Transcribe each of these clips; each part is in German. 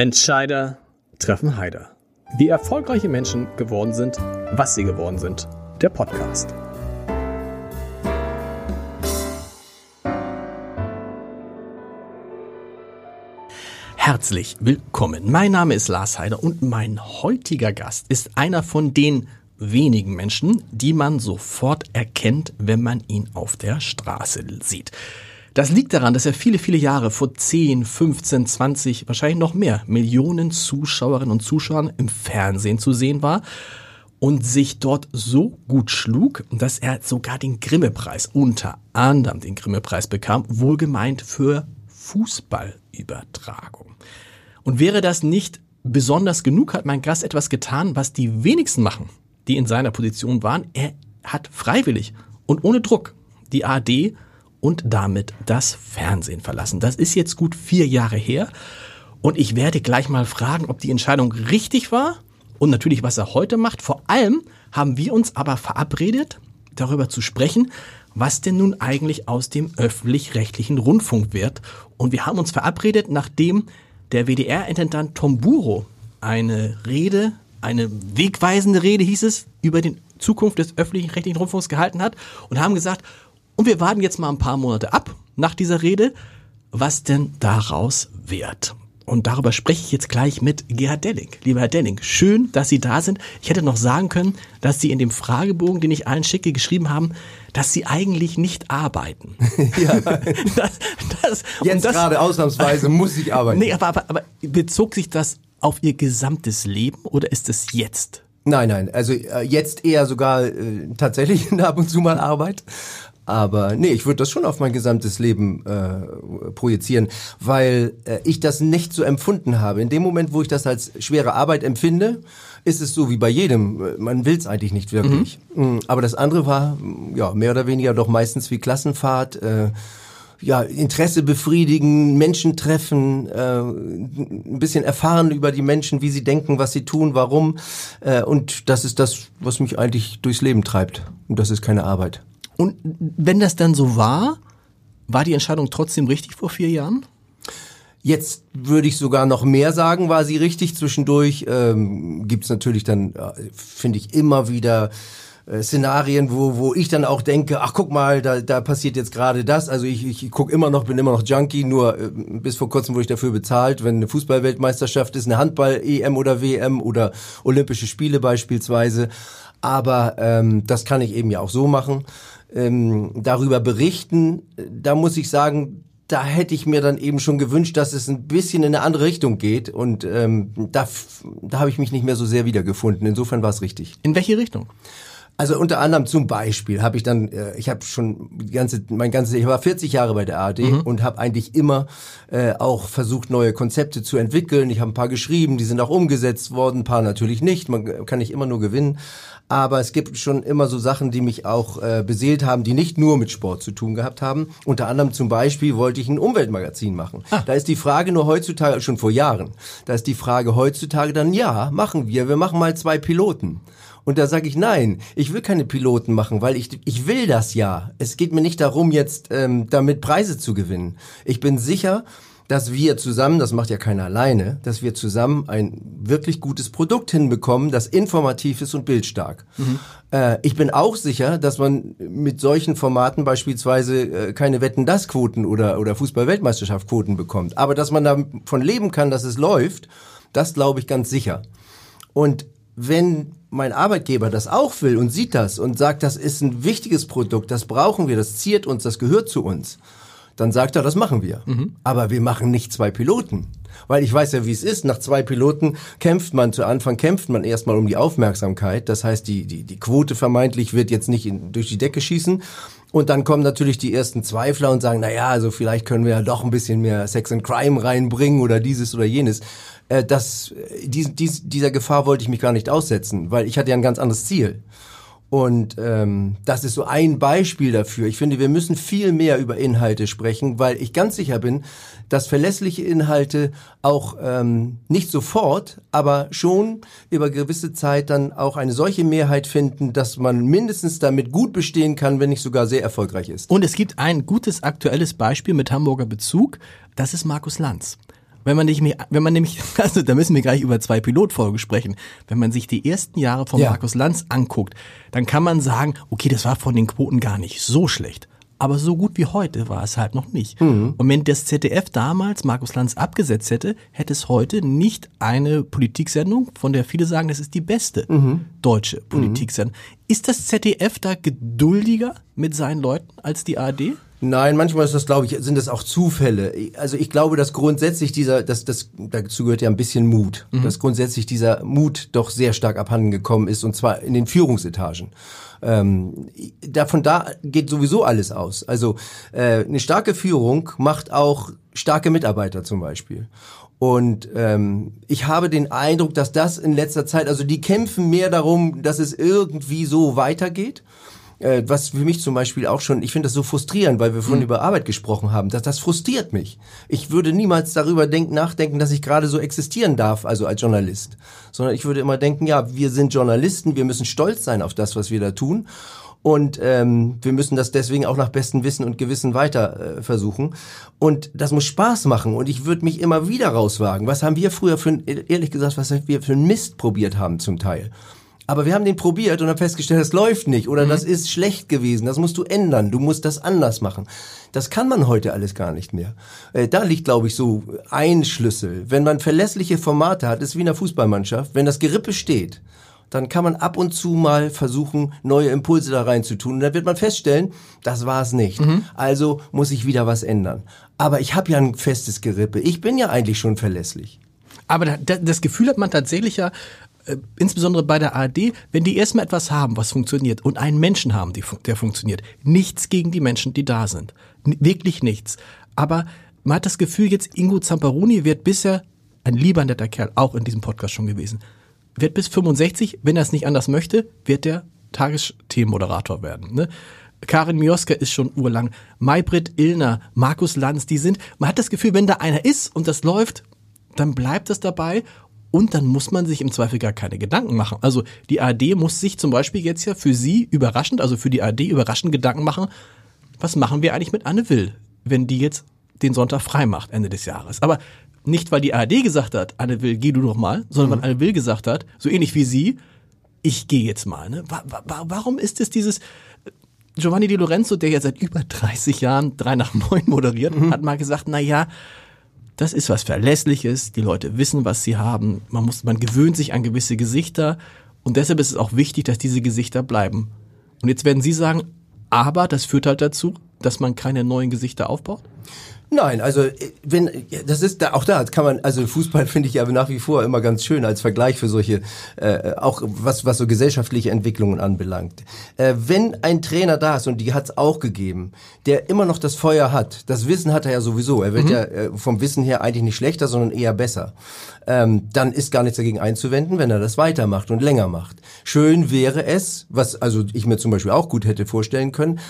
Entscheider treffen Heider. Wie erfolgreiche Menschen geworden sind, was sie geworden sind. Der Podcast. Herzlich willkommen. Mein Name ist Lars Heider und mein heutiger Gast ist einer von den wenigen Menschen, die man sofort erkennt, wenn man ihn auf der Straße sieht. Das liegt daran, dass er viele, viele Jahre vor 10, 15, 20, wahrscheinlich noch mehr Millionen Zuschauerinnen und Zuschauern im Fernsehen zu sehen war und sich dort so gut schlug, dass er sogar den Grimme-Preis, unter anderem den Grimme-Preis bekam, wohlgemeint für Fußballübertragung. Und wäre das nicht besonders genug, hat mein Gast etwas getan, was die wenigsten machen, die in seiner Position waren. Er hat freiwillig und ohne Druck die AD und damit das Fernsehen verlassen. Das ist jetzt gut vier Jahre her und ich werde gleich mal fragen, ob die Entscheidung richtig war und natürlich, was er heute macht. Vor allem haben wir uns aber verabredet, darüber zu sprechen, was denn nun eigentlich aus dem öffentlich-rechtlichen Rundfunk wird. Und wir haben uns verabredet, nachdem der WDR-Intendant Tom Buro eine Rede, eine wegweisende Rede hieß es, über die Zukunft des öffentlich-rechtlichen Rundfunks gehalten hat und haben gesagt, und wir warten jetzt mal ein paar Monate ab nach dieser Rede, was denn daraus wird. Und darüber spreche ich jetzt gleich mit Gerhard Delling. Lieber Herr Delling, schön, dass Sie da sind. Ich hätte noch sagen können, dass Sie in dem Fragebogen, den ich allen schicke, geschrieben haben, dass Sie eigentlich nicht arbeiten. ja. Das, das, jetzt das, gerade ausnahmsweise muss ich arbeiten. Nee, aber, aber, aber bezog sich das auf Ihr gesamtes Leben oder ist es jetzt? Nein, nein, also äh, jetzt eher sogar äh, tatsächlich ab und zu mal Arbeit. Aber nee, ich würde das schon auf mein gesamtes Leben äh, projizieren, weil äh, ich das nicht so empfunden habe. In dem Moment, wo ich das als schwere Arbeit empfinde, ist es so wie bei jedem. Man will es eigentlich nicht wirklich. Mhm. Mm, aber das andere war ja mehr oder weniger doch meistens wie Klassenfahrt. Äh, ja, Interesse befriedigen, Menschen treffen, äh, ein bisschen erfahren über die Menschen, wie sie denken, was sie tun, warum. Äh, und das ist das, was mich eigentlich durchs Leben treibt. Und das ist keine Arbeit. Und wenn das dann so war, war die Entscheidung trotzdem richtig vor vier Jahren? Jetzt würde ich sogar noch mehr sagen, war sie richtig. Zwischendurch ähm, gibt es natürlich dann, äh, finde ich, immer wieder äh, Szenarien, wo, wo ich dann auch denke, ach guck mal, da, da passiert jetzt gerade das. Also ich, ich gucke immer noch, bin immer noch Junkie, nur äh, bis vor kurzem wurde ich dafür bezahlt, wenn eine Fußballweltmeisterschaft ist, eine Handball-EM oder WM oder Olympische Spiele beispielsweise. Aber ähm, das kann ich eben ja auch so machen ähm, darüber berichten, da muss ich sagen, da hätte ich mir dann eben schon gewünscht, dass es ein bisschen in eine andere Richtung geht. Und ähm, da, da habe ich mich nicht mehr so sehr wiedergefunden. Insofern war es richtig. In welche Richtung? Also unter anderem zum Beispiel habe ich dann, äh, ich habe schon die ganze, mein ganzes, ich war 40 Jahre bei der ARD mhm. und habe eigentlich immer äh, auch versucht, neue Konzepte zu entwickeln. Ich habe ein paar geschrieben, die sind auch umgesetzt worden, ein paar natürlich nicht. Man kann nicht immer nur gewinnen. Aber es gibt schon immer so Sachen, die mich auch äh, beseelt haben, die nicht nur mit Sport zu tun gehabt haben. Unter anderem zum Beispiel wollte ich ein Umweltmagazin machen. Ah. Da ist die Frage nur heutzutage, schon vor Jahren, da ist die Frage heutzutage dann, ja, machen wir, wir machen mal zwei Piloten. Und da sage ich, nein, ich will keine Piloten machen, weil ich, ich will das ja. Es geht mir nicht darum, jetzt ähm, damit Preise zu gewinnen. Ich bin sicher, dass wir zusammen, das macht ja keiner alleine, dass wir zusammen ein wirklich gutes Produkt hinbekommen, das informativ ist und bildstark. Mhm. Äh, ich bin auch sicher, dass man mit solchen Formaten beispielsweise äh, keine Wetten-Das-Quoten oder, oder Fußball-Weltmeisterschaft-Quoten bekommt. Aber dass man davon leben kann, dass es läuft, das glaube ich ganz sicher. Und wenn mein Arbeitgeber das auch will und sieht das und sagt, das ist ein wichtiges Produkt, das brauchen wir, das ziert uns, das gehört zu uns, dann sagt er, das machen wir. Mhm. Aber wir machen nicht zwei Piloten. Weil ich weiß ja, wie es ist. Nach zwei Piloten kämpft man, zu Anfang kämpft man erstmal um die Aufmerksamkeit. Das heißt, die, die, die Quote vermeintlich wird jetzt nicht in, durch die Decke schießen. Und dann kommen natürlich die ersten Zweifler und sagen, na ja, also vielleicht können wir ja doch ein bisschen mehr Sex and Crime reinbringen oder dieses oder jenes. Äh, das, dies, dies, dieser Gefahr wollte ich mich gar nicht aussetzen, weil ich hatte ja ein ganz anderes Ziel. Und ähm, das ist so ein Beispiel dafür. Ich finde, wir müssen viel mehr über Inhalte sprechen, weil ich ganz sicher bin, dass verlässliche Inhalte auch ähm, nicht sofort, aber schon über gewisse Zeit dann auch eine solche Mehrheit finden, dass man mindestens damit gut bestehen kann, wenn nicht sogar sehr erfolgreich ist. Und es gibt ein gutes aktuelles Beispiel mit Hamburger Bezug. Das ist Markus Lanz. Wenn man nicht wenn man nämlich, also da müssen wir gleich über zwei Pilotfolgen sprechen. Wenn man sich die ersten Jahre von Ja. Markus Lanz anguckt, dann kann man sagen, okay, das war von den Quoten gar nicht so schlecht. Aber so gut wie heute war es halt noch nicht. Und wenn das ZDF damals Markus Lanz abgesetzt hätte, hätte es heute nicht eine Politiksendung, von der viele sagen, das ist die beste deutsche Politiksendung. Ist das ZDF da geduldiger mit seinen Leuten als die ARD? Nein, manchmal ist das, glaube ich, sind das auch Zufälle. Also ich glaube, dass grundsätzlich dieser, das, das, dazu gehört ja ein bisschen Mut, dass grundsätzlich dieser Mut doch sehr stark abhanden gekommen ist und zwar in den Führungsetagen. Ähm, davon da geht sowieso alles aus. Also äh, eine starke Führung macht auch starke Mitarbeiter zum Beispiel. Und ähm, ich habe den Eindruck, dass das in letzter Zeit, also die kämpfen mehr darum, dass es irgendwie so weitergeht äh, was für mich zum Beispiel auch schon, ich finde das so frustrierend, weil wir vorhin über Arbeit gesprochen haben, dass das frustriert mich. Ich würde niemals darüber denken, nachdenken, dass ich gerade so existieren darf, also als Journalist, sondern ich würde immer denken, ja, wir sind Journalisten, wir müssen stolz sein auf das, was wir da tun. Und ähm, wir müssen das deswegen auch nach bestem Wissen und Gewissen weiter äh, versuchen. Und das muss Spaß machen. Und ich würde mich immer wieder rauswagen. Was haben wir früher für, ein- ehrlich gesagt, was wir für einen Mist probiert haben zum Teil. Aber wir haben den probiert und haben festgestellt, das läuft nicht oder das ist schlecht gewesen, das musst du ändern, du musst das anders machen. Das kann man heute alles gar nicht mehr. Äh, da liegt, glaube ich, so ein Schlüssel. Wenn man verlässliche Formate hat, ist wie in einer Fußballmannschaft, wenn das Gerippe steht, dann kann man ab und zu mal versuchen, neue Impulse da reinzutun. Und dann wird man feststellen, das war es nicht. Also muss ich wieder was ändern. Aber ich habe ja ein festes Gerippe. Ich bin ja eigentlich schon verlässlich. Aber da, da, das Gefühl hat man tatsächlich ja, äh, insbesondere bei der ARD, wenn die erstmal etwas haben, was funktioniert und einen Menschen haben, die, der funktioniert. Nichts gegen die Menschen, die da sind. N wirklich nichts. Aber man hat das Gefühl, jetzt Ingo Zamparoni wird bisher ein lieber netter Kerl, auch in diesem Podcast schon gewesen. Wird bis 65, wenn er es nicht anders möchte, wird der Tagesthemenmoderator werden. Ne? Karin Mioska ist schon urlang. Maybrit Illner, Markus Lanz, die sind, man hat das Gefühl, wenn da einer ist und das läuft, dann bleibt es dabei und dann muss man sich im Zweifel gar keine Gedanken machen. Also die ARD muss sich zum Beispiel jetzt ja für sie überraschend, also für die ARD überraschend Gedanken machen, was machen wir eigentlich mit Anne Will, wenn die jetzt den Sonntag frei macht, Ende des Jahres. Aber nicht, weil die ARD gesagt hat, Anne Will, geh du doch mal, sondern weil Anne Will gesagt hat, so ähnlich wie sie, ich gehe jetzt mal. Ne? Wa wa wa- warum ist es dieses, Giovanni Di Lorenzo, der ja seit über 30 Jahren drei nach neun moderiert, hat mal gesagt, na ja, das ist was Verlässliches, die Leute wissen, was sie haben, man muss, man gewöhnt sich an gewisse Gesichter und deshalb ist es auch wichtig, dass diese Gesichter bleiben. Und jetzt werden Sie sagen, aber das führt halt dazu, dass man keine neuen Gesichter aufbaut? Nein, also äh, wenn das ist da auch da kann man also Fußball finde ich ja nach wie vor immer ganz schön als Vergleich für solche äh, auch was was so gesellschaftliche Entwicklungen anbelangt. Äh, wenn ein Trainer da ist und die hat's auch gegeben, der immer noch das Feuer hat, das Wissen hat er ja sowieso. Er wird ja äh, vom Wissen her eigentlich nicht schlechter, sondern eher besser. Ähm, dann ist gar nichts dagegen einzuwenden, wenn er das weitermacht und länger macht. Schön wäre es, was also ich mir zum Beispiel auch gut hätte vorstellen können,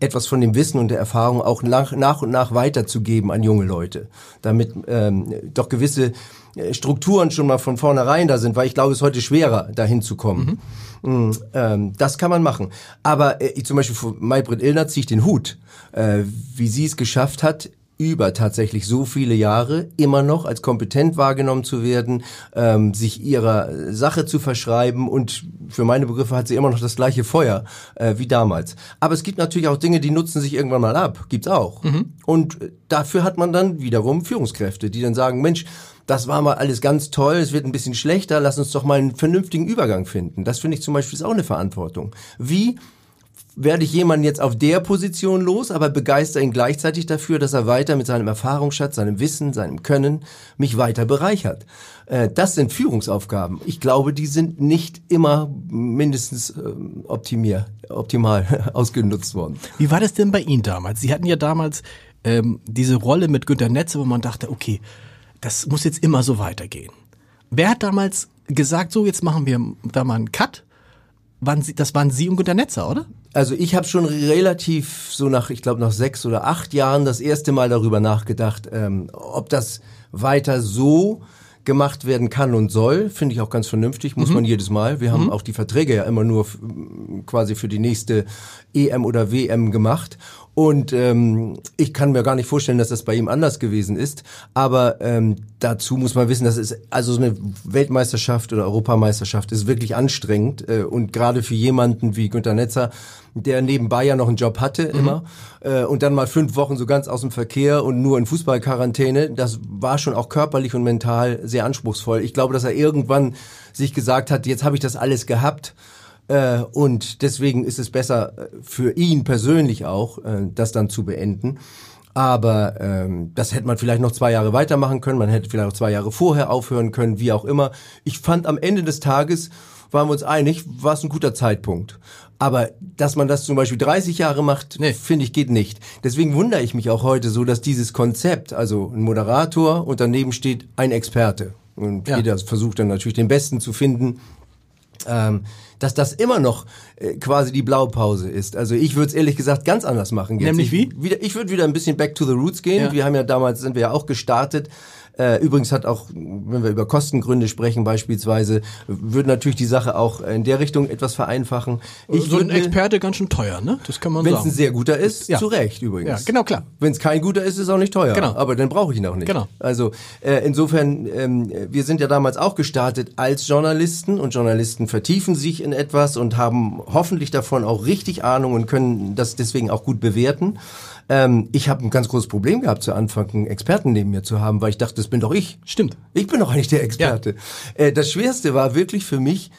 etwas von dem Wissen und der Erfahrung auch nach, nach und nach weiterzugeben an junge Leute, damit ähm, doch gewisse äh, Strukturen schon mal von vornherein da sind, weil ich glaube, es ist heute schwerer, dahin zu kommen. Mm, ähm, das kann man machen. Aber äh, ich zum Beispiel von Maybrit Illner ziehe ich den Hut, äh, wie sie es geschafft hat, über tatsächlich so viele Jahre immer noch als kompetent wahrgenommen zu werden, ähm, sich ihrer Sache zu verschreiben und für meine Begriffe hat sie immer noch das gleiche Feuer äh, wie damals. Aber es gibt natürlich auch Dinge, die nutzen sich irgendwann mal ab, gibt's auch. Und äh, dafür hat man dann wiederum Führungskräfte, die dann sagen, Mensch, das war mal alles ganz toll, es wird ein bisschen schlechter, lass uns doch mal einen vernünftigen Übergang finden. Das finde ich zum Beispiel ist auch eine Verantwortung. Wie werde ich jemanden jetzt auf der Position los, aber begeister ihn gleichzeitig dafür, dass er weiter mit seinem Erfahrungsschatz, seinem Wissen, seinem Können mich weiter bereichert. Äh, Das sind Führungsaufgaben. Ich glaube, die sind nicht immer mindestens ähm, optimier, optimal ausgenutzt worden. Wie war das denn bei Ihnen damals? Sie hatten ja damals ähm, diese Rolle mit Günter Netze, wo man dachte, okay, das muss jetzt immer so weitergehen. Wer hat damals gesagt, so jetzt machen wir da mal einen Cut? Waren Sie, das waren Sie und Günter Netzer, oder? Also ich habe schon relativ so nach, ich glaube nach sechs oder acht Jahren das erste Mal darüber nachgedacht, ähm, ob das weiter so gemacht werden kann und soll, finde ich auch ganz vernünftig, muss man jedes Mal. Wir haben auch die Verträge ja immer nur quasi für die nächste EM oder WM gemacht Und ähm, ich kann mir gar nicht vorstellen, dass das bei ihm anders gewesen ist. Aber ähm, dazu muss man wissen, dass es also so eine Weltmeisterschaft oder Europameisterschaft ist wirklich anstrengend. Äh, und gerade für jemanden wie Günter Netzer, der nebenbei ja noch einen Job hatte mhm. immer äh, und dann mal fünf Wochen so ganz aus dem Verkehr und nur in Fußballquarantäne, das war schon auch körperlich und mental sehr anspruchsvoll. Ich glaube, dass er irgendwann sich gesagt hat, jetzt habe ich das alles gehabt äh, und deswegen ist es besser äh, für ihn persönlich auch, äh, das dann zu beenden. Aber ähm, das hätte man vielleicht noch zwei Jahre weitermachen können, man hätte vielleicht auch zwei Jahre vorher aufhören können, wie auch immer. Ich fand am Ende des Tages, waren wir uns einig, war es ein guter Zeitpunkt. Aber dass man das zum Beispiel 30 Jahre macht, nee. finde ich, geht nicht. Deswegen wundere ich mich auch heute so, dass dieses Konzept, also ein Moderator und daneben steht ein Experte. Und ja. jeder versucht dann natürlich den Besten zu finden. Ähm, dass das immer noch äh, quasi die Blaupause ist. Also ich würde es ehrlich gesagt ganz anders machen. Jetzt. Nämlich wie? Ich, wieder, ich würde wieder ein bisschen back to the roots gehen. Ja. Wir haben ja damals, sind wir ja auch gestartet äh, übrigens hat auch, wenn wir über Kostengründe sprechen beispielsweise, würde natürlich die Sache auch in der Richtung etwas vereinfachen. Ich so ein Experte ganz schön teuer, ne? Das kann man sagen. Wenn es ein sehr guter ist, ja. zu Recht übrigens. Ja, genau, klar. Wenn es kein guter ist, ist es auch nicht teuer. Genau. Aber dann brauche ich ihn auch nicht. Genau. Also äh, insofern, ähm, wir sind ja damals auch gestartet als Journalisten und Journalisten vertiefen sich in etwas und haben hoffentlich davon auch richtig Ahnung und können das deswegen auch gut bewerten. Ähm, ich habe ein ganz großes Problem gehabt zu Anfang, einen Experten neben mir zu haben, weil ich dachte, das bin doch ich. Stimmt. Ich bin doch eigentlich der Experte. Ja. Äh, das Schwerste war wirklich für mich,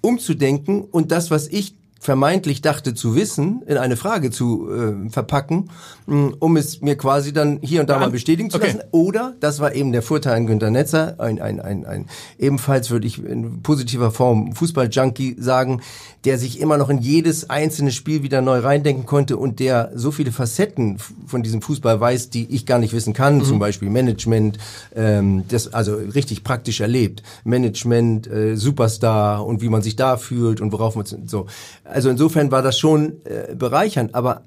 umzudenken und das, was ich vermeintlich dachte zu wissen, in eine Frage zu äh, verpacken, mh, um es mir quasi dann hier und da mal bestätigen zu okay. lassen. Oder, das war eben der Vorteil an Günter Netzer, ein, ein, ein, ein ebenfalls würde ich in positiver Form Fußball-Junkie sagen, der sich immer noch in jedes einzelne Spiel wieder neu reindenken konnte und der so viele Facetten von diesem Fußball weiß, die ich gar nicht wissen kann, mhm. zum Beispiel Management, ähm, das also richtig praktisch erlebt, Management, äh, Superstar und wie man sich da fühlt und worauf man so. Also insofern war das schon äh, bereichernd, aber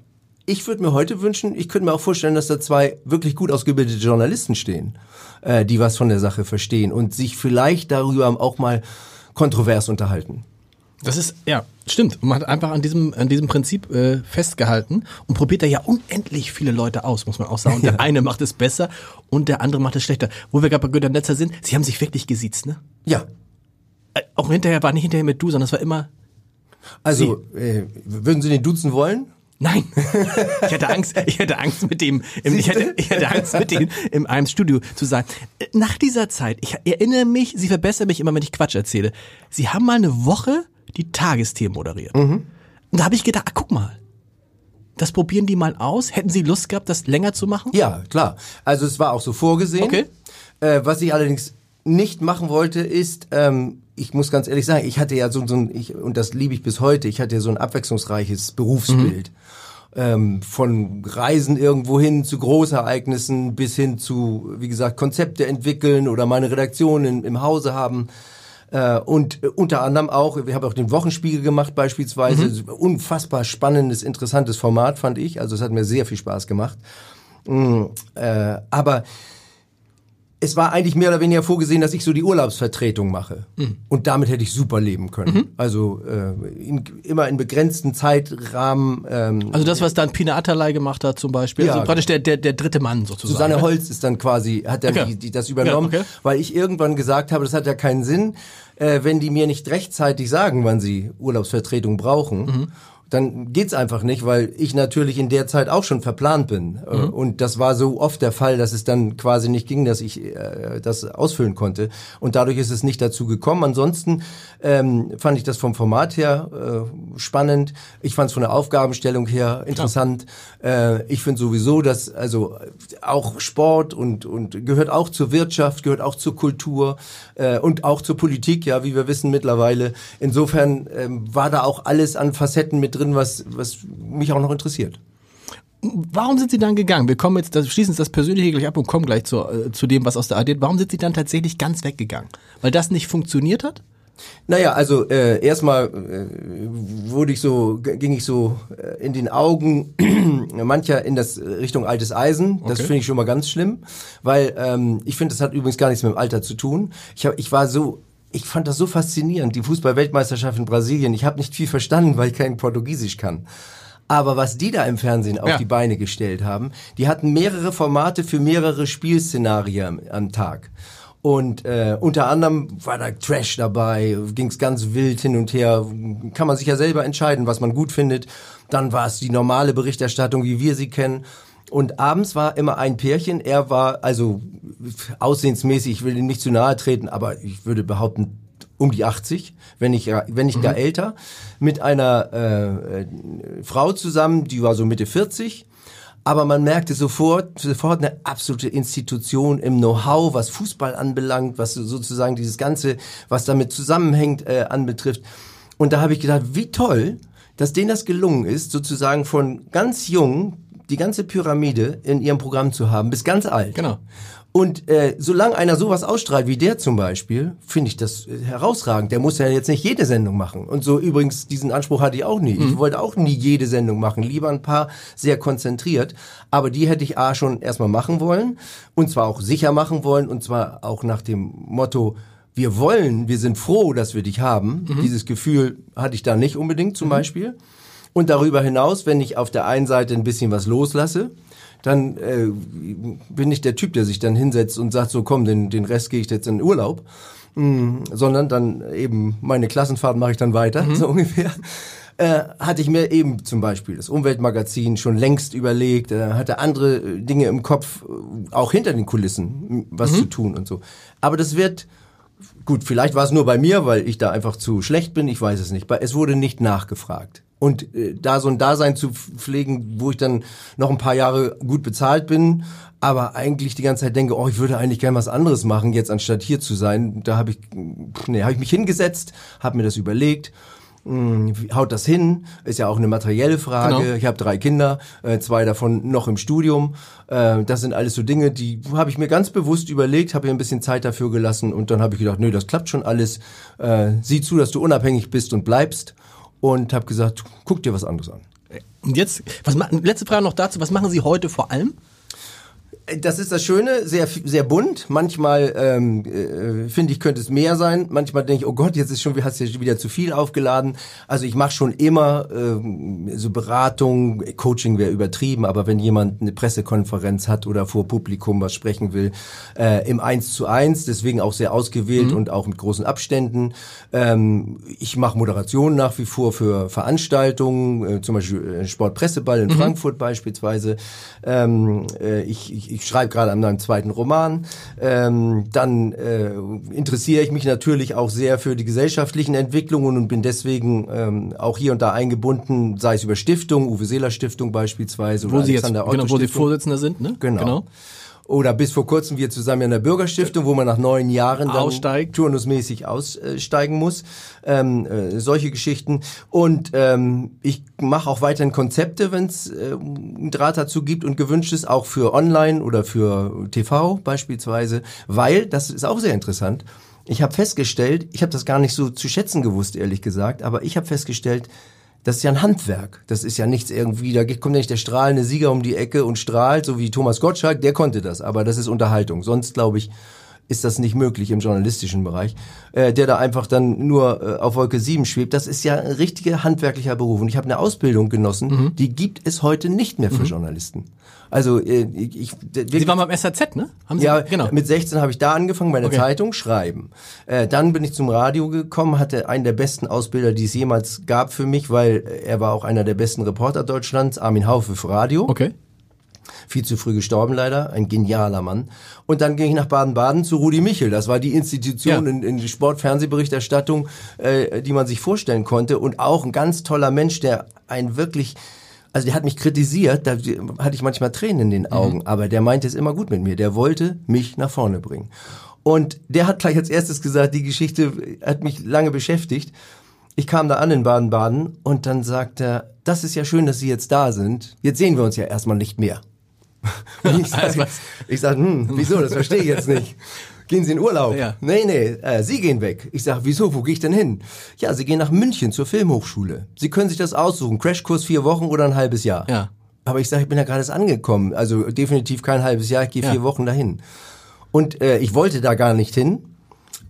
ich würde mir heute wünschen, ich könnte mir auch vorstellen, dass da zwei wirklich gut ausgebildete Journalisten stehen, äh, die was von der Sache verstehen und sich vielleicht darüber auch mal kontrovers unterhalten. Das ist, ja, stimmt. man hat einfach an diesem, an diesem Prinzip äh, festgehalten und probiert da ja unendlich viele Leute aus, muss man auch sagen. Und der eine macht es besser und der andere macht es schlechter. Wo wir gerade bei Günter Netzer sind, sie haben sich wirklich gesiezt, ne? Ja. Äh, auch hinterher war nicht hinterher mit du, sondern es war immer. Also, äh, würden Sie den duzen wollen? Nein, ich hatte Angst, ich hatte Angst mit dem, im, ich, hatte, ich hatte Angst mit dem in einem Studio zu sein. Nach dieser Zeit, ich erinnere mich, Sie verbessern mich immer, wenn ich Quatsch erzähle. Sie haben mal eine Woche die Tagesthemen moderiert. Mhm. Und da habe ich gedacht, ah, guck mal, das probieren die mal aus. Hätten Sie Lust gehabt, das länger zu machen? Ja, klar. Also es war auch so vorgesehen. Okay. Äh, was ich allerdings nicht machen wollte, ist, ähm, ich muss ganz ehrlich sagen, ich hatte ja so, so ein, ich, und das liebe ich bis heute, ich hatte ja so ein abwechslungsreiches Berufsbild. Mhm. Ähm, von Reisen irgendwo hin zu Großereignissen bis hin zu, wie gesagt, Konzepte entwickeln oder meine Redaktion in, im Hause haben. Äh, und äh, unter anderem auch, wir haben auch den Wochenspiegel gemacht beispielsweise. Mhm. Unfassbar spannendes, interessantes Format fand ich. Also es hat mir sehr viel Spaß gemacht. Mm, äh, aber es war eigentlich mehr oder weniger vorgesehen, dass ich so die Urlaubsvertretung mache. Mhm. Und damit hätte ich super leben können. Mhm. Also äh, in, immer in begrenzten Zeitrahmen. Ähm, also das, was dann Pina Atalay gemacht hat zum Beispiel. Ja, also praktisch der, der, der dritte Mann sozusagen. Susanne ne? Holz ist dann quasi, hat dann okay. die, die das übernommen, ja, okay. weil ich irgendwann gesagt habe, das hat ja keinen Sinn, äh, wenn die mir nicht rechtzeitig sagen, wann sie Urlaubsvertretung brauchen. Mhm dann geht's einfach nicht, weil ich natürlich in der Zeit auch schon verplant bin. Äh, mhm. Und das war so oft der Fall, dass es dann quasi nicht ging, dass ich äh, das ausfüllen konnte. Und dadurch ist es nicht dazu gekommen. Ansonsten ähm, fand ich das vom Format her äh, spannend. Ich fand es von der Aufgabenstellung her interessant. Äh, ich finde sowieso, dass also auch Sport und, und gehört auch zur Wirtschaft, gehört auch zur Kultur äh, und auch zur Politik, ja, wie wir wissen mittlerweile. Insofern ähm, war da auch alles an Facetten mit drin drin, was, was mich auch noch interessiert. Warum sind Sie dann gegangen? Wir kommen jetzt, das, schließen das Persönliche gleich ab und kommen gleich zu, äh, zu dem, was aus der AD. Warum sind Sie dann tatsächlich ganz weggegangen? Weil das nicht funktioniert hat? Naja, also äh, erstmal äh, wurde ich so, ging ich so äh, in den Augen mancher in das Richtung altes Eisen. Das okay. finde ich schon mal ganz schlimm, weil ähm, ich finde, das hat übrigens gar nichts mit dem Alter zu tun. Ich, hab, ich war so ich fand das so faszinierend, die Fußball-Weltmeisterschaft in Brasilien. Ich habe nicht viel verstanden, weil ich kein Portugiesisch kann. Aber was die da im Fernsehen auf Ja. die Beine gestellt haben, die hatten mehrere Formate für mehrere Spielszenarien am Tag. Und äh, unter anderem war da Trash dabei, ging's ganz wild hin und her. Kann man sich ja selber entscheiden, was man gut findet. Dann war es die normale Berichterstattung, wie wir sie kennen. Und abends war immer ein Pärchen. Er war also aussehensmäßig, ich will ihm nicht zu nahe treten, aber ich würde behaupten um die 80, wenn nicht wenn nicht gar älter, mit einer äh, äh, Frau zusammen, die war so Mitte 40. Aber man merkte sofort, sofort eine absolute Institution im Know-how, was Fußball anbelangt, was sozusagen dieses Ganze, was damit zusammenhängt, äh, anbetrifft. Und da habe ich gedacht, wie toll, dass denen das gelungen ist, sozusagen von ganz jung die ganze Pyramide in ihrem Programm zu haben, bis ganz alt. Genau. Und äh, solange einer sowas ausstrahlt wie der zum Beispiel, finde ich das äh, herausragend. Der muss ja jetzt nicht jede Sendung machen. Und so übrigens, diesen Anspruch hatte ich auch nie. Ich wollte auch nie jede Sendung machen. Lieber ein paar sehr konzentriert. Aber die hätte ich A schon erstmal machen wollen. Und zwar auch sicher machen wollen. Und zwar auch nach dem Motto, wir wollen, wir sind froh, dass wir dich haben. Dieses Gefühl hatte ich da nicht unbedingt zum Beispiel. Und darüber hinaus, wenn ich auf der einen Seite ein bisschen was loslasse, dann äh, bin ich der Typ, der sich dann hinsetzt und sagt, so komm, den, den Rest gehe ich jetzt in den Urlaub. Mm, sondern dann eben meine Klassenfahrt mache ich dann weiter, so ungefähr. Äh, hatte ich mir eben zum Beispiel das Umweltmagazin schon längst überlegt, äh, hatte andere äh, Dinge im Kopf, äh, auch hinter den Kulissen was zu tun und so. Aber das wird, Gut, vielleicht war es nur bei mir, weil ich da einfach zu schlecht bin, ich weiß es nicht. Es wurde nicht nachgefragt. Und äh, da so ein Dasein zu pflegen, wo ich dann noch ein paar Jahre gut bezahlt bin, aber eigentlich die ganze Zeit denke, oh, ich würde eigentlich gerne was anderes machen, jetzt anstatt hier zu sein, da habe ich, nee, habe ich mich hingesetzt, habe mir das überlegt. Hm, Haut das hin? Ist ja auch eine materielle Frage. Genau. Ich habe drei Kinder, äh, zwei davon noch im Studium. Äh, das sind alles so Dinge, die habe ich mir ganz bewusst überlegt, habe mir ein bisschen Zeit dafür gelassen und dann habe ich gedacht, nö, das klappt schon alles. Äh, sieh zu, dass du unabhängig bist und bleibst und habe gesagt, guck dir was anderes an. Und jetzt, was letzte Frage noch dazu, was machen Sie heute vor allem? Das ist das Schöne, sehr sehr bunt. Manchmal ähm, äh, finde ich, könnte es mehr sein. Manchmal denke ich, oh Gott, jetzt ist schon, hast du ja wieder zu viel aufgeladen. Also ich mache schon immer ähm, so Beratung, Coaching wäre übertrieben, aber wenn jemand eine Pressekonferenz hat oder vor Publikum was sprechen will, äh, im Eins zu eins, deswegen auch sehr ausgewählt und auch mit großen Abständen. Ähm, ich mache Moderation nach wie vor für Veranstaltungen, äh, zum Beispiel äh, Sportpresseball in Frankfurt beispielsweise. Ähm, äh, ich, ich, ich schreibe gerade an meinem zweiten Roman. Ähm, dann äh, interessiere ich mich natürlich auch sehr für die gesellschaftlichen Entwicklungen und bin deswegen ähm, auch hier und da eingebunden, sei es über Stiftungen, Uwe Seeler Stiftung beispielsweise Wo oder Sie jetzt, Alexander Otto genau, wo Sie Stiftung. Vorsitzender sind, ne? Genau. Oder bis vor kurzem wir zusammen in der Bürgerstiftung, wo man nach neun Jahren dann Aussteigt. turnusmäßig aussteigen muss. Ähm, äh, solche Geschichten. Und ähm, ich mache auch weiterhin Konzepte, wenn es äh, einen Draht dazu gibt und gewünscht ist, auch für Online oder für TV beispielsweise, weil, das ist auch sehr interessant, ich habe festgestellt, ich habe das gar nicht so zu schätzen gewusst, ehrlich gesagt, aber ich habe festgestellt, das ist ja ein Handwerk. Das ist ja nichts irgendwie, da kommt ja nicht der strahlende Sieger um die Ecke und strahlt, so wie Thomas Gottschalk, der konnte das, aber das ist Unterhaltung. Sonst, glaube ich, ist das nicht möglich im journalistischen Bereich, äh, der da einfach dann nur äh, auf Wolke 7 schwebt. Das ist ja ein richtiger handwerklicher Beruf. Und ich habe eine Ausbildung genossen, die gibt es heute nicht mehr für Journalisten. Also äh, ich, ich Sie waren beim SAZ, ne? Haben Sie, ja, genau. mit 16 habe ich da angefangen bei der Okay. Zeitung schreiben. Äh, dann bin ich zum Radio gekommen, hatte einen der besten Ausbilder, die es jemals gab für mich, weil er war auch einer der besten Reporter Deutschlands, Armin Haufe für Radio. Okay. Viel zu früh gestorben leider, ein genialer Mann. Und dann ging ich nach Baden-Baden zu Rudi Michel. Das war die Institution Ja. in, in Sport-Fernsehberichterstattung, äh, die man sich vorstellen konnte. Und auch ein ganz toller Mensch, der ein wirklich also der hat mich kritisiert, da hatte ich manchmal Tränen in den Augen, aber der meinte es immer gut mit mir. Der wollte mich nach vorne bringen. Und der hat gleich als erstes gesagt, die Geschichte hat mich lange beschäftigt. Ich kam da an in Baden-Baden und dann sagt er, das ist ja schön, dass Sie jetzt da sind. Jetzt sehen wir uns ja erstmal nicht mehr. Und ich sage, ich sag, hm, wieso, das verstehe ich jetzt nicht. Gehen Sie in Urlaub? Ja. Nee, nee, äh, Sie gehen weg. Ich sag, wieso, wo gehe ich denn hin? Ja, Sie gehen nach München zur Filmhochschule. Sie können sich das aussuchen, Crashkurs vier Wochen oder ein halbes Jahr. Ja. Aber ich sage, ich bin ja gerade erst angekommen. Also definitiv kein halbes Jahr, ich gehe Ja. vier Wochen dahin. Und äh, ich wollte da gar nicht hin.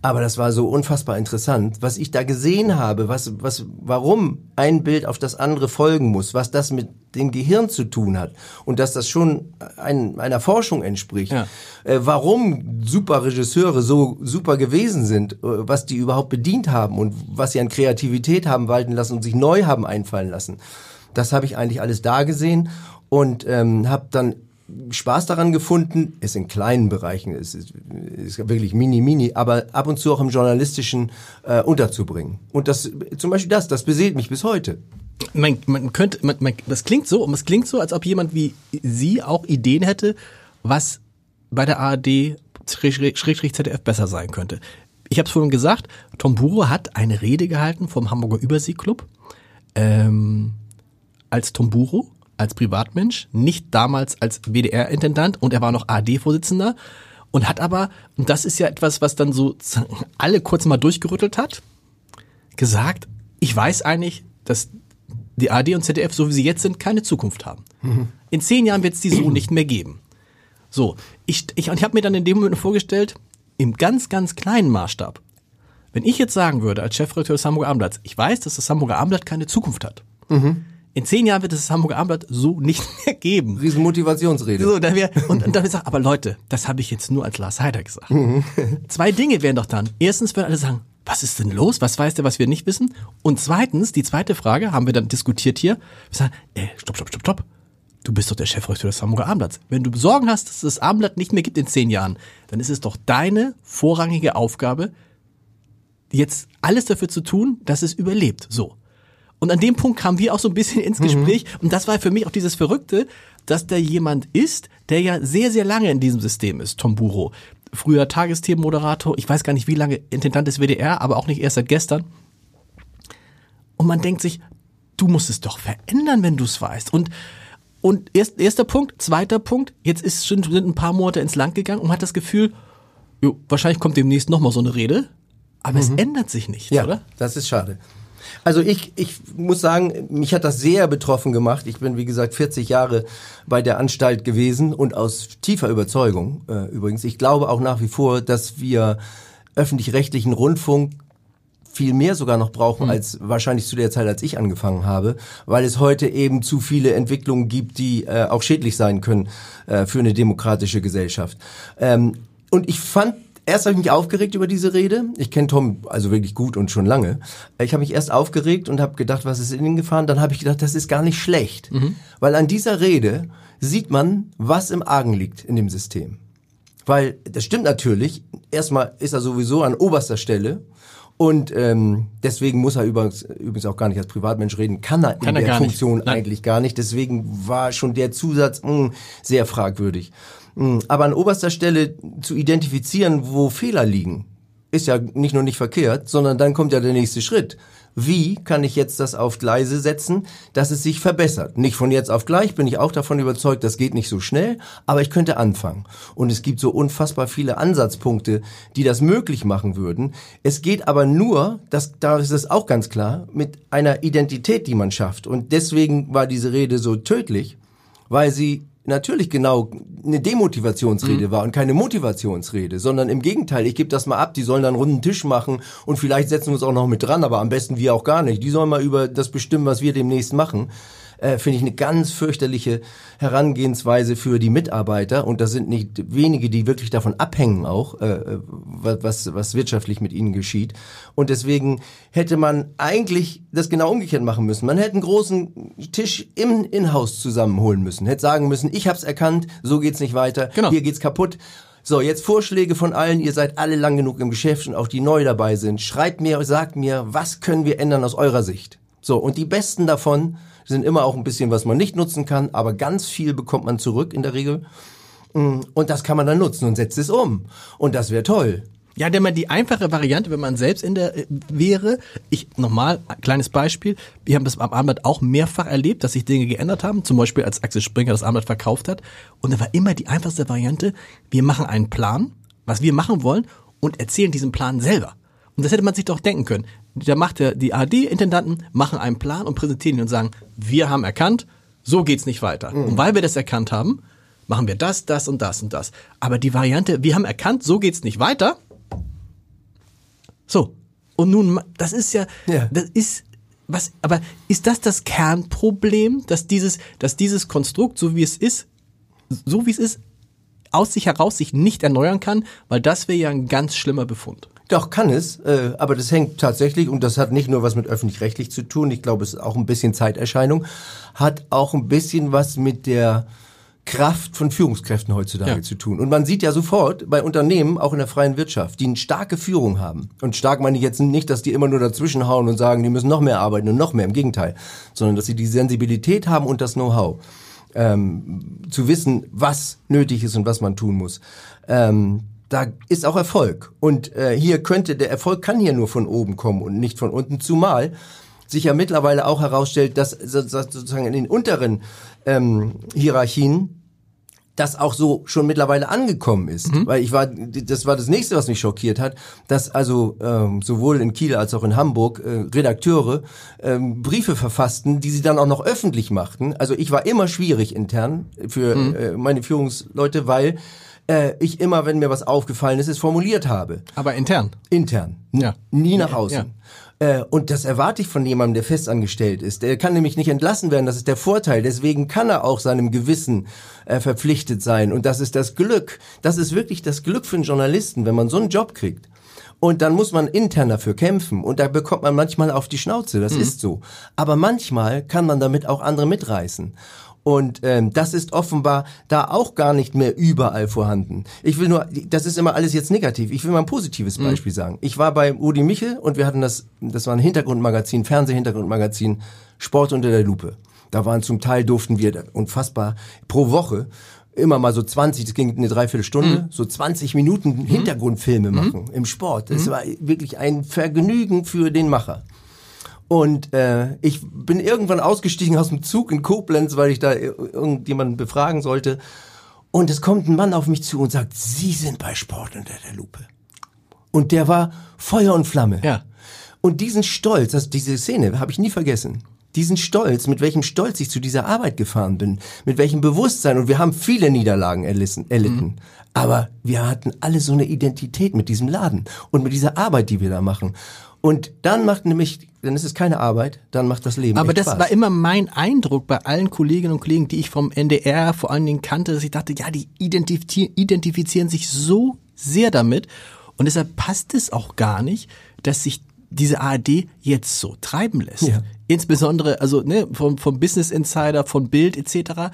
Aber das war so unfassbar interessant, was ich da gesehen habe, was, was, warum ein Bild auf das andere folgen muss, was das mit dem Gehirn zu tun hat und dass das schon ein, einer Forschung entspricht. Ja. Äh, warum super Regisseure so super gewesen sind, äh, was die überhaupt bedient haben und was sie an Kreativität haben walten lassen und sich neu haben einfallen lassen. Das habe ich eigentlich alles da gesehen und ähm, habe dann Spaß daran gefunden, ist in kleinen Bereichen, ist, ist, ist wirklich mini, mini, aber ab und zu auch im Journalistischen äh, unterzubringen. Und das, zum Beispiel das, das beseelt mich bis heute. Man, man könnte, man, man, das klingt so, es klingt so, als ob jemand wie Sie auch Ideen hätte, was bei der ARD ZDF besser sein könnte. Ich habe es vorhin gesagt, Tom Buro hat eine Rede gehalten vom Hamburger Überseeklub ähm, als Tom Buro als Privatmensch, nicht damals als WDR-Intendant und er war noch AD-Vorsitzender und hat aber, und das ist ja etwas, was dann so alle kurz mal durchgerüttelt hat, gesagt, ich weiß eigentlich, dass die AD und ZDF, so wie sie jetzt sind, keine Zukunft haben. Mhm. In zehn Jahren wird es die so nicht mehr geben. So, ich, ich, ich habe mir dann in dem Moment vorgestellt, im ganz, ganz kleinen Maßstab, wenn ich jetzt sagen würde, als Chefredakteur des Hamburger Abendblatts, ich weiß, dass das Hamburger Abendblatt keine Zukunft hat. Mhm. In zehn Jahren wird es das Hamburger Abendblatt so nicht mehr geben. Riesenmotivationsrede. So, dann wär, und, und dann gesagt, aber Leute, das habe ich jetzt nur als Lars Heider gesagt. Mhm. Zwei Dinge wären doch dann. Erstens würden alle sagen, was ist denn los? Was weiß der, was wir nicht wissen? Und zweitens, die zweite Frage haben wir dann diskutiert hier. Wir sagen, ey, stopp, stopp, stopp, stopp. Du bist doch der Chefredakteur des Hamburger Abendblatts. Wenn du Sorgen hast, dass es das Abendblatt nicht mehr gibt in zehn Jahren, dann ist es doch deine vorrangige Aufgabe, jetzt alles dafür zu tun, dass es überlebt. So. Und an dem Punkt kamen wir auch so ein bisschen ins mhm. Gespräch. Mhm. Und das war für mich auch dieses Verrückte, dass da jemand ist, der ja sehr, sehr lange in diesem System ist, Tom Buro. Früher Tagesthemenmoderator, ich weiß gar nicht wie lange, Intendant des WDR, aber auch nicht erst seit gestern. Und man denkt sich, du musst es doch verändern, wenn du es weißt. Und und erst, erster Punkt, zweiter Punkt, jetzt ist schon sind ein paar Monate ins Land gegangen und man hat das Gefühl, jo, wahrscheinlich kommt demnächst nochmal so eine Rede, aber mhm. es ändert sich nichts, ja, oder? Das ist schade. Also ich, ich muss sagen, mich hat das sehr betroffen gemacht. Ich bin, wie gesagt, 40 Jahre bei der Anstalt gewesen und aus tiefer Überzeugung äh, übrigens. Ich glaube auch nach wie vor, dass wir öffentlich-rechtlichen Rundfunk viel mehr sogar noch brauchen mhm. als wahrscheinlich zu der Zeit, als ich angefangen habe, weil es heute eben zu viele Entwicklungen gibt, die äh, auch schädlich sein können äh, für eine demokratische Gesellschaft. Ähm, und ich fand Erst habe ich mich aufgeregt über diese Rede. Ich kenne Tom also wirklich gut und schon lange. Ich habe mich erst aufgeregt und habe gedacht, was ist in ihn gefahren? Dann habe ich gedacht, das ist gar nicht schlecht. Mhm. Weil an dieser Rede sieht man, was im Argen liegt in dem System. Weil das stimmt natürlich. Erstmal ist er sowieso an oberster Stelle. Und ähm, deswegen muss er übrigens, übrigens auch gar nicht als Privatmensch reden, kann er kann in er der Funktion eigentlich gar nicht. Deswegen war schon der Zusatz mh, hm, sehr fragwürdig. Hm, aber an oberster Stelle zu identifizieren, wo Fehler liegen, ist ja nicht nur nicht verkehrt, sondern dann kommt ja der nächste Schritt. Wie kann ich jetzt das auf Gleise setzen, dass es sich verbessert? Nicht von jetzt auf gleich, bin ich auch davon überzeugt, das geht nicht so schnell, aber ich könnte anfangen. Und es gibt so unfassbar viele Ansatzpunkte, die das möglich machen würden. Es geht aber nur, das, da ist es auch ganz klar, mit einer Identität, die man schafft. Und deswegen war diese Rede so tödlich, weil sie natürlich genau eine Demotivationsrede mhm. war und keine Motivationsrede, sondern im Gegenteil, ich gebe das mal ab, die sollen dann einen runden Tisch machen und vielleicht setzen wir uns auch noch mit dran, aber am besten wir auch gar nicht. Die sollen mal über das bestimmen, was wir demnächst machen äh, finde ich eine ganz fürchterliche Herangehensweise für die Mitarbeiter und das sind nicht wenige, die wirklich davon abhängen auch, äh, was, was wirtschaftlich mit ihnen geschieht. Und deswegen hätte man eigentlich das genau umgekehrt machen müssen. Man hätte einen großen Tisch im Inhouse zusammenholen müssen, hätte sagen müssen, ich habe es erkannt, so geht's nicht weiter, genau. hier geht's kaputt. So, jetzt Vorschläge von allen. Ihr seid alle lang genug im Geschäft und auch die neu dabei sind. Schreibt mir, sagt mir, was können wir ändern aus eurer Sicht? So, und die besten davon sind immer auch ein bisschen, was man nicht nutzen kann, aber ganz viel bekommt man zurück in der Regel. Mm, und das kann man dann nutzen und setzt es um. Und das wäre toll. Ja, denn man die einfache Variante, wenn man selbst in der äh, wäre, ich nochmal, kleines Beispiel, wir haben das am Abend auch mehrfach erlebt, dass sich Dinge geändert haben, zum Beispiel als Axel Springer das Abend verkauft hat. Und da war immer die einfachste Variante, wir machen einen Plan, was wir machen wollen, und erzählen diesen Plan selber. Und das hätte man sich doch denken können. Da macht der, die AD-Intendanten machen einen Plan und präsentieren ihn und sagen, wir haben erkannt, so geht's nicht weiter. Mhm. Und weil wir das erkannt haben, machen wir das, das und das und das. Aber die Variante, wir haben erkannt, so geht's nicht weiter, So. Und nun, das ist ja, Ja. das ist, was, aber ist das das Kernproblem, dass dieses, dass dieses Konstrukt, so wie es ist, so wie es ist, aus sich heraus sich nicht erneuern kann, weil das wäre ja ein ganz schlimmer Befund. Doch, kann es, äh, aber das hängt tatsächlich, und das hat nicht nur was mit öffentlich-rechtlich zu tun, ich glaube, es ist auch ein bisschen Zeiterscheinung, hat auch ein bisschen was mit der Kraft von Führungskräften heutzutage Ja. zu tun. Und man sieht ja sofort bei Unternehmen, auch in der freien Wirtschaft, die eine starke Führung haben. Und stark meine ich jetzt nicht, dass die immer nur dazwischenhauen und sagen, die müssen noch mehr arbeiten und noch mehr, im Gegenteil, sondern dass sie die Sensibilität haben und das Know-how ähm, zu wissen, was nötig ist und was man tun muss. Ähm, da ist auch Erfolg. Und äh, hier könnte, der Erfolg kann hier nur von oben kommen und nicht von unten, zumal sich ja mittlerweile auch herausstellt, dass so- so- sozusagen in den unteren ähm, Hierarchien das auch so schon mittlerweile angekommen ist. Weil ich war, das war das nächste, was mich schockiert hat, dass also ähm, sowohl in Kiel als auch in Hamburg äh, Redakteure ähm, Briefe verfassten, die sie dann auch noch öffentlich machten. Also ich war immer schwierig intern für äh, meine Führungsleute, weil äh, ich immer, wenn mir was aufgefallen ist, es formuliert habe. Aber intern. Intern. Ja. Nie nach Ja, außen. Äh, Und das erwarte ich von jemandem, der festangestellt ist. Der kann nämlich nicht entlassen werden, das ist der Vorteil. Deswegen kann er auch seinem Gewissen äh, verpflichtet sein. Und das ist das Glück. Das ist wirklich das Glück für einen Journalisten, wenn man so einen Job kriegt. Und dann muss man intern dafür kämpfen. Und da bekommt man manchmal auf die Schnauze. Das ist so. Aber manchmal kann man damit auch andere mitreißen. Und ähm, das ist offenbar da auch gar nicht mehr überall vorhanden. Ich will nur, das ist immer alles jetzt negativ. Ich will mal ein positives Beispiel sagen. Ich war bei Udi Michel und wir hatten das, das war ein Hintergrundmagazin, Fernsehhintergrundmagazin, Sport unter der Lupe. Da waren zum Teil durften wir unfassbar pro Woche immer mal so 20, das ging eine Dreiviertelstunde, so 20 Minuten Hintergrundfilme machen im Sport. Das war wirklich ein Vergnügen für den Macher. Und äh, ich bin irgendwann ausgestiegen aus dem Zug in Koblenz, weil ich da ir- irgendjemanden befragen sollte. Und es kommt ein Mann auf mich zu und sagt, Sie sind bei Sport unter der Lupe. Und der war Feuer und Flamme. Ja. Und diesen Stolz, also diese Szene habe ich nie vergessen. Diesen Stolz, mit welchem Stolz ich zu dieser Arbeit gefahren bin, mit welchem Bewusstsein. Und wir haben viele Niederlagen erlissen, erlitten. Aber wir hatten alle so eine Identität mit diesem Laden und mit dieser Arbeit, die wir da machen. Und dann macht nämlich, dann ist es keine Arbeit, dann macht das Leben Aber das Spaß. war immer mein Eindruck bei allen Kolleginnen und Kollegen, die ich vom NDR vor allen Dingen kannte, dass ich dachte, ja, die identifizieren, identifizieren sich so sehr damit. Und deshalb passt es auch gar nicht, dass sich diese ARD jetzt so treiben lässt. Ja. Insbesondere, also ne, vom, vom Business Insider, von Bild etc.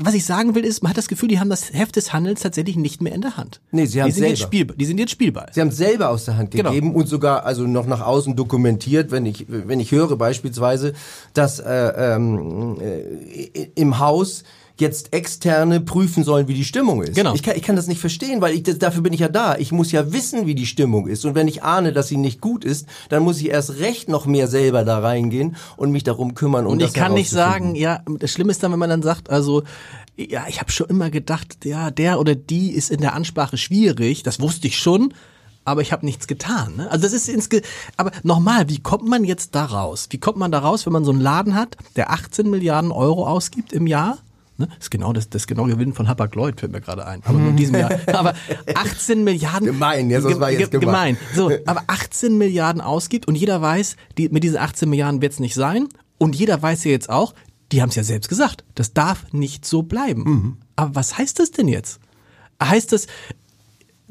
Was ich sagen will, ist, man hat das Gefühl, die haben das Heft des Handels tatsächlich nicht mehr in der Hand. Nee, sie die haben jetzt selber. spielbar. Die sind jetzt spielbar. Sie haben es selber aus der Hand Genau. gegeben und sogar also noch nach außen dokumentiert, wenn ich wenn ich höre beispielsweise, dass äh, ähm, äh, im Haus jetzt externe prüfen sollen, wie die Stimmung ist. Genau. Ich kann, ich kann das nicht verstehen, weil ich das, dafür bin ich ja da. Ich muss ja wissen, wie die Stimmung ist. Und wenn ich ahne, dass sie nicht gut ist, dann muss ich erst recht noch mehr selber da reingehen und mich darum kümmern. Um Und ich kann nicht sagen, ja, das Schlimme ist dann, wenn man dann sagt, also, ja, ich habe schon immer gedacht, ja, der oder die ist in der Ansprache schwierig, das wusste ich schon, aber ich habe nichts getan. Ne? Also das ist insge aber nochmal, wie kommt man jetzt da raus? Wie kommt man da raus, wenn man so einen Laden hat, der 18 Milliarden Euro ausgibt im Jahr? Ne? Das ist genau das, das genaue Gewinn von Hapag-Lloyd fällt mir gerade ein, aber nur in diesem Jahr. Aber 18 Milliarden. Gemein, ja, das war jetzt ge- gemein. So, aber 18 Milliarden ausgibt und jeder weiß, die, mit diesen 18 Milliarden wird's nicht sein. Und jeder weiß ja jetzt auch, die haben es ja selbst gesagt, das darf nicht so bleiben. Mhm. Aber was heißt das denn jetzt? Heißt das,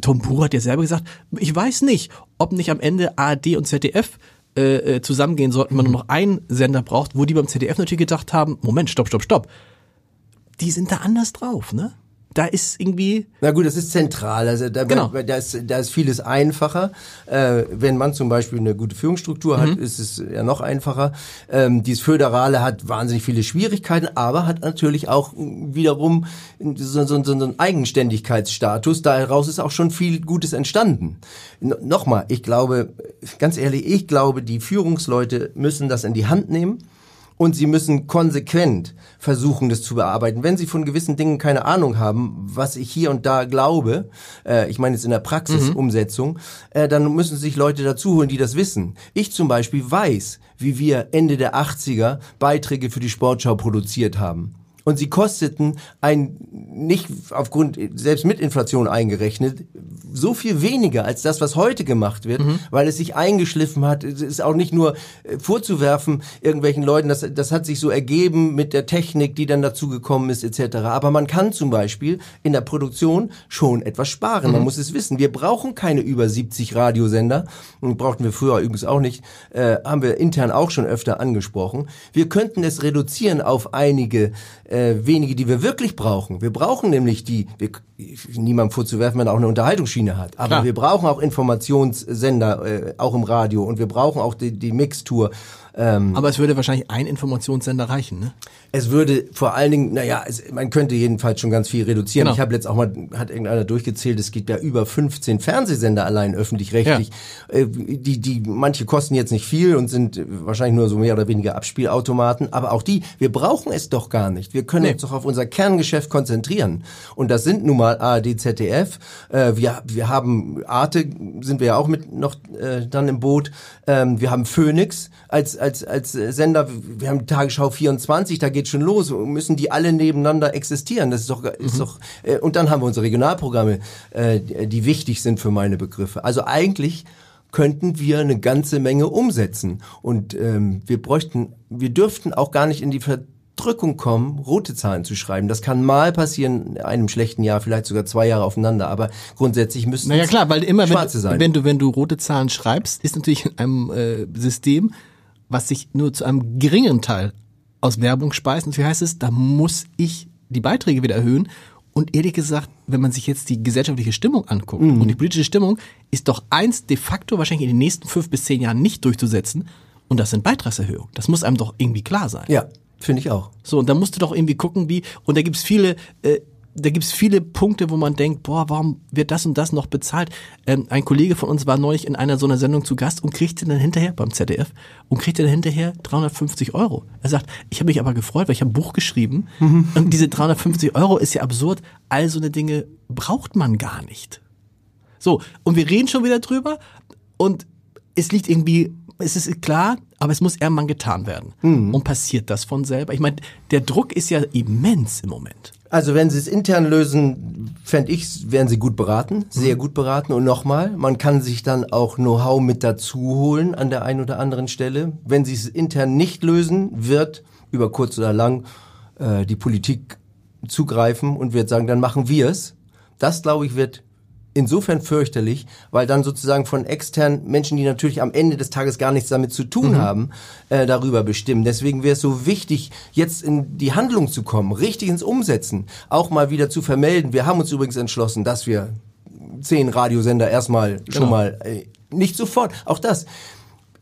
Tom Pur hat ja selber gesagt, ich weiß nicht, ob nicht am Ende ARD und ZDF äh, äh, zusammengehen sollten, man nur noch einen Sender braucht, wo die beim ZDF natürlich gedacht haben, Moment, stopp, stopp, stopp. Die sind da anders drauf, ne? Da ist irgendwie, Na gut, das ist zentral. Also da, Genau. da, ist, da ist vieles einfacher. Äh, wenn man zum Beispiel eine gute Führungsstruktur hat, Mhm. ist es ja noch einfacher. Ähm, dieses Föderale hat wahnsinnig viele Schwierigkeiten, aber hat natürlich auch wiederum so, so, so einen Eigenständigkeitsstatus. Daraus ist auch schon viel Gutes entstanden. No, Nochmal, ich glaube, ganz ehrlich, ich glaube, die Führungsleute müssen das in die Hand nehmen. Und sie müssen konsequent versuchen, das zu bearbeiten. Wenn sie von gewissen Dingen keine Ahnung haben, was ich hier und da glaube, äh, ich meine jetzt in der Praxisumsetzung, äh, dann müssen sich Leute dazu holen, die das wissen. Ich zum Beispiel weiß, wie wir Ende der 80er Beiträge für die Sportschau produziert haben. Und sie kosteten ein, nicht aufgrund, selbst mit Inflation eingerechnet, so viel weniger als das, was heute gemacht wird, mhm. weil es sich eingeschliffen hat. Es ist auch nicht nur äh, vorzuwerfen irgendwelchen Leuten, das, das hat sich so ergeben mit der Technik, die dann dazu gekommen ist, etc. Aber man kann zum Beispiel in der Produktion schon etwas sparen. Mhm. Man muss es wissen. Wir brauchen keine über 70 Radiosender. Und brauchten wir früher übrigens auch nicht. Äh, haben wir intern auch schon öfter angesprochen. Wir könnten es reduzieren auf einige äh, wenige, die wir wirklich brauchen. Wir brauchen nämlich die, wir, niemandem vorzuwerfen, wenn er auch eine Unterhaltungsschiene hat. Aber Klar. wir brauchen auch Informationssender, äh, auch im Radio. Und wir brauchen auch die, die Mixtour. Ähm, Aber es würde wahrscheinlich ein Informationssender reichen, ne? Es würde vor allen Dingen, naja, es, man könnte jedenfalls schon ganz viel reduzieren. Genau. Ich habe jetzt auch mal, hat irgendeiner durchgezählt, es gibt ja über 15 Fernsehsender allein öffentlich-rechtlich. Ja. Äh, die, die, manche kosten jetzt nicht viel und sind wahrscheinlich nur so mehr oder weniger Abspielautomaten. Aber auch die, wir brauchen es doch gar nicht. Wir können nee. uns doch auf unser Kerngeschäft konzentrieren. Und das sind nun mal ARD, ZDF. Äh, wir, wir haben Arte, sind wir ja auch mit noch äh, dann im Boot. Ähm, wir haben Phoenix als, als, als Sender. Wir haben Tagesschau 24, da geht schon los. Müssen die alle nebeneinander existieren? Das ist doch, ist mhm. doch. Äh, und dann haben wir unsere Regionalprogramme, äh, die wichtig sind für meine Begriffe. Also eigentlich könnten wir eine ganze Menge umsetzen. Und ähm, wir bräuchten, wir dürften auch gar nicht in die Verdrückung kommen, rote Zahlen zu schreiben. Das kann mal passieren in einem schlechten Jahr, vielleicht sogar zwei Jahre aufeinander, aber grundsätzlich müssten naja, klar, weil immer schwarze wenn, sein. Wenn du, wenn du rote Zahlen schreibst, ist natürlich in einem äh, System, was sich nur zu einem geringeren Teil aus Werbung speisen. Wie heißt es? Da muss ich die Beiträge wieder erhöhen. Und ehrlich gesagt, wenn man sich jetzt die gesellschaftliche Stimmung anguckt mhm. und die politische Stimmung, ist doch eins de facto wahrscheinlich in den nächsten fünf bis zehn Jahren nicht durchzusetzen. Und das sind Beitragserhöhungen. Das muss einem doch irgendwie klar sein. Ja, finde ich auch. So, und da musst du doch irgendwie gucken, wie, und da gibt's viele äh, da gibt's viele Punkte, wo man denkt, boah, warum wird das und das noch bezahlt? Ähm, ein Kollege von uns war neulich in einer so einer Sendung zu Gast und kriegte dann hinterher beim ZDF und kriegte dann hinterher 350 Euro. Er sagt, ich habe mich aber gefreut, weil ich habe ein Buch geschrieben mhm. und diese 350 Euro ist ja absurd. All so eine Dinge braucht man gar nicht. So, und wir reden schon wieder drüber und es liegt irgendwie, es ist klar, aber es muss irgendwann getan werden. Mhm. Und passiert das von selber? Ich meine, der Druck ist ja immens im Moment. Also wenn sie es intern lösen, fände ich, wären sie gut beraten, sehr mhm. gut beraten. Und nochmal, man kann sich dann auch Know-how mit dazu holen an der einen oder anderen Stelle. Wenn sie es intern nicht lösen, wird über kurz oder lang äh, die Politik zugreifen und wird sagen, dann machen wir es. Das, glaube ich, wird insofern fürchterlich, weil dann sozusagen von externen Menschen, die natürlich am Ende des Tages gar nichts damit zu tun mhm. haben, äh, darüber bestimmen. Deswegen wäre es so wichtig, jetzt in die Handlung zu kommen, richtig ins Umsetzen, auch mal wieder zu vermelden. Wir haben uns übrigens entschlossen, dass wir zehn Radiosender erstmal genau. schon mal äh, nicht sofort. Auch das.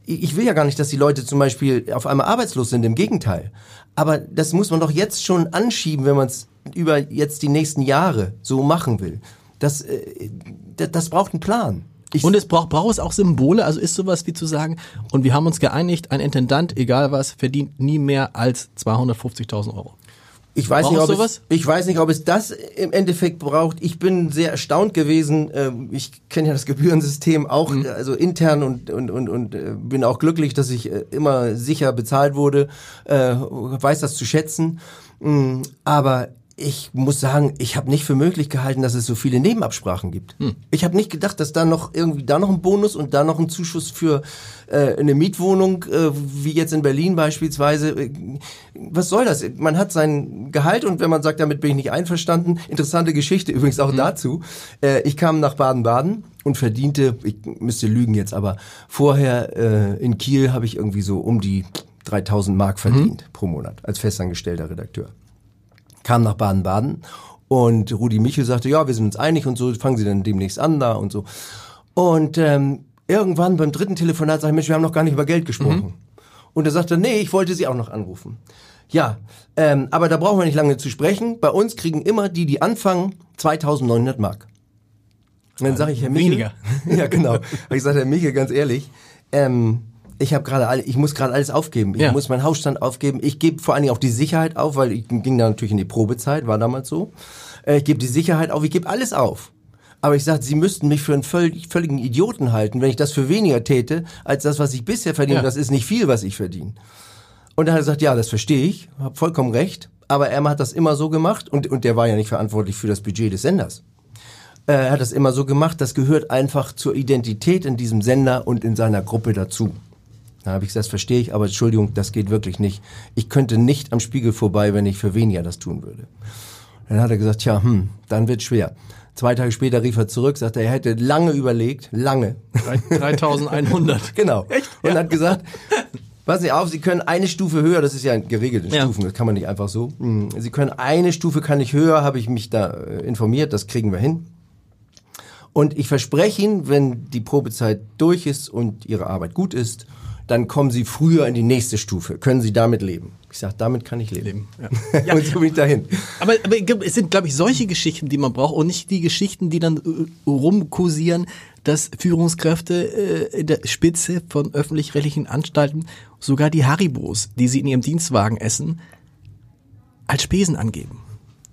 Ich will ja gar nicht, dass die Leute zum Beispiel auf einmal arbeitslos sind. Im Gegenteil. Aber das muss man doch jetzt schon anschieben, wenn man es über jetzt die nächsten Jahre so machen will. Das, äh, das braucht einen Plan. Ich und es braucht, braucht es auch Symbole, also ist sowas wie zu sagen, und wir haben uns geeinigt, ein Intendant, egal was, verdient nie mehr als 250.000 Euro. Ich weiß, nicht, ob es, ich weiß nicht, ob es das im Endeffekt braucht. Ich bin sehr erstaunt gewesen. Ähm, ich kenne ja das Gebührensystem auch, mhm. also intern und, und, und, und äh, bin auch glücklich, dass ich äh, immer sicher bezahlt wurde, weiß das zu schätzen. Mm, aber ich muss sagen, ich habe nicht für möglich gehalten, dass es so viele Nebenabsprachen gibt. Hm. Ich habe nicht gedacht, dass da noch irgendwie da noch ein Bonus und da noch ein Zuschuss für äh, eine Mietwohnung, äh, wie jetzt in Berlin beispielsweise. Äh, was soll das? Man hat sein Gehalt und wenn man sagt, damit bin ich nicht einverstanden, interessante Geschichte übrigens auch hm. dazu. Äh, ich kam nach Baden-Baden und verdiente, ich müsste lügen jetzt, aber vorher äh, in Kiel habe ich irgendwie so um die 3000 Mark verdient hm. pro Monat als festangestellter Redakteur kam nach Baden-Baden und Rudi Michel sagte, ja, wir sind uns einig und so, fangen Sie dann demnächst an da und so. Und ähm, irgendwann beim dritten Telefonat sage ich, Mensch, wir haben noch gar nicht über Geld gesprochen. Mhm. Und er sagte, nee, ich wollte Sie auch noch anrufen. Ja, ähm, aber da brauchen wir nicht lange zu sprechen. Bei uns kriegen immer die, die anfangen, 2900 Mark. Und dann sage ich, Herr Michel. Weniger. ja, genau. ich sage, Herr Michel, ganz ehrlich, ähm, ich habe gerade ich muss gerade alles aufgeben. Ich ja. muss meinen Hausstand aufgeben. Ich gebe vor allen Dingen auch die Sicherheit auf, weil ich ging da natürlich in die Probezeit, war damals so. Äh, ich gebe die Sicherheit auf, ich gebe alles auf. Aber ich sage, sie müssten mich für einen völlig, völligen Idioten halten, wenn ich das für weniger täte, als das, was ich bisher verdiene. Ja. Das ist nicht viel, was ich verdiene. Und dann hat er gesagt, ja, das verstehe ich, hab vollkommen recht. aber er hat das immer so gemacht und, und der war ja nicht verantwortlich für das Budget des Senders. Er hat das immer so gemacht, das gehört einfach zur Identität in diesem Sender und in seiner Gruppe dazu. Da habe ich gesagt, das verstehe ich, aber Entschuldigung, das geht wirklich nicht. Ich könnte nicht am Spiegel vorbei, wenn ich für weniger das tun würde. Dann hat er gesagt, tja, hm, dann wird schwer. Zwei Tage später rief er zurück, sagte, er hätte lange überlegt, lange. 3100. genau. Echt? Und ja. hat gesagt, passen Sie auf, Sie können eine Stufe höher, das ist ja geregelte ja. Stufen, das kann man nicht einfach so. Hm, Sie können eine Stufe kann ich höher, habe ich mich da äh, informiert, das kriegen wir hin. Und ich verspreche Ihnen, wenn die Probezeit durch ist und Ihre Arbeit gut ist, dann kommen Sie früher in die nächste Stufe. Können Sie damit leben? Ich sage, damit kann ich leben. leben ja. ja. und so bin ich dahin. Aber, aber es sind, glaube ich, solche Geschichten, die man braucht und nicht die Geschichten, die dann äh, rumkursieren, dass Führungskräfte äh, in der Spitze von öffentlich-rechtlichen Anstalten sogar die Haribos, die sie in ihrem Dienstwagen essen, als Spesen angeben.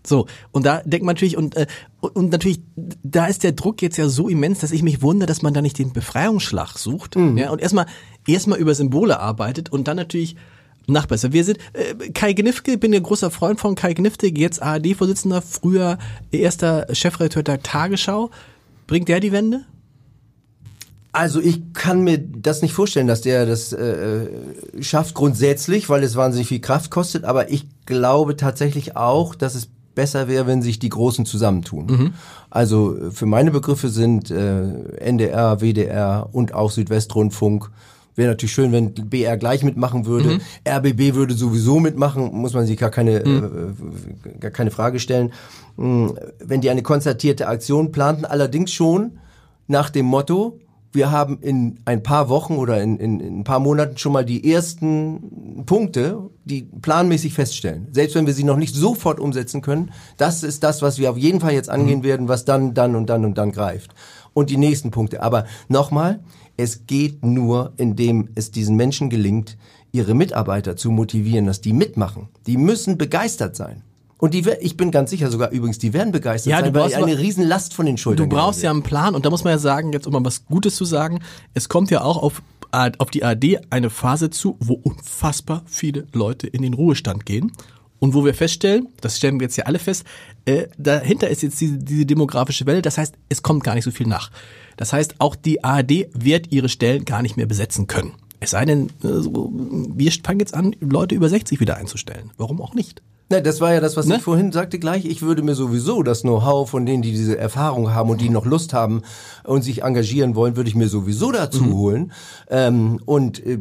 So, und da denkt man natürlich, und, äh, und natürlich, da ist der Druck jetzt ja so immens, dass ich mich wundere, dass man da nicht den Befreiungsschlag sucht mhm. ja, und erstmal erstmal über Symbole arbeitet und dann natürlich nachbessert. Wir sind äh, Kai Gnifke, bin ein großer Freund von Kai Gnifke, jetzt ARD-Vorsitzender, früher erster Chefredakteur der Tagesschau. Bringt der die Wende? Also ich kann mir das nicht vorstellen, dass der das äh, schafft grundsätzlich, weil es wahnsinnig viel Kraft kostet. Aber ich glaube tatsächlich auch, dass es besser wäre, wenn sich die Großen zusammentun. Mhm. Also für meine Begriffe sind äh, NDR, WDR und auch Südwestrundfunk Wäre natürlich schön, wenn BR gleich mitmachen würde. Mhm. RBB würde sowieso mitmachen, muss man sich gar keine, mhm. äh, gar keine Frage stellen. Mhm. Wenn die eine konzertierte Aktion planten, allerdings schon nach dem Motto, wir haben in ein paar Wochen oder in, in, in, ein paar Monaten schon mal die ersten Punkte, die planmäßig feststellen. Selbst wenn wir sie noch nicht sofort umsetzen können, das ist das, was wir auf jeden Fall jetzt angehen mhm. werden, was dann, dann und dann und dann greift. Und die nächsten Punkte. Aber nochmal, es geht nur, indem es diesen Menschen gelingt, ihre Mitarbeiter zu motivieren, dass die mitmachen. Die müssen begeistert sein. Und die, ich bin ganz sicher sogar übrigens, die werden begeistert ja, sein, weil eine Riesenlast von den Schultern Du brauchst ja einen Plan und da muss man ja sagen, jetzt um mal was Gutes zu sagen, es kommt ja auch auf, auf die ARD eine Phase zu, wo unfassbar viele Leute in den Ruhestand gehen. Und wo wir feststellen, das stellen wir jetzt ja alle fest, äh, dahinter ist jetzt diese, diese demografische Welle, das heißt, es kommt gar nicht so viel nach. Das heißt, auch die ARD wird ihre Stellen gar nicht mehr besetzen können. Es sei denn, äh, wir fangen jetzt an, Leute über 60 wieder einzustellen. Warum auch nicht? Ne, das war ja das, was ne? ich vorhin sagte gleich. Ich würde mir sowieso das Know-how von denen, die diese Erfahrung haben und die noch Lust haben und sich engagieren wollen, würde ich mir sowieso dazu mhm. holen. Ähm, und äh,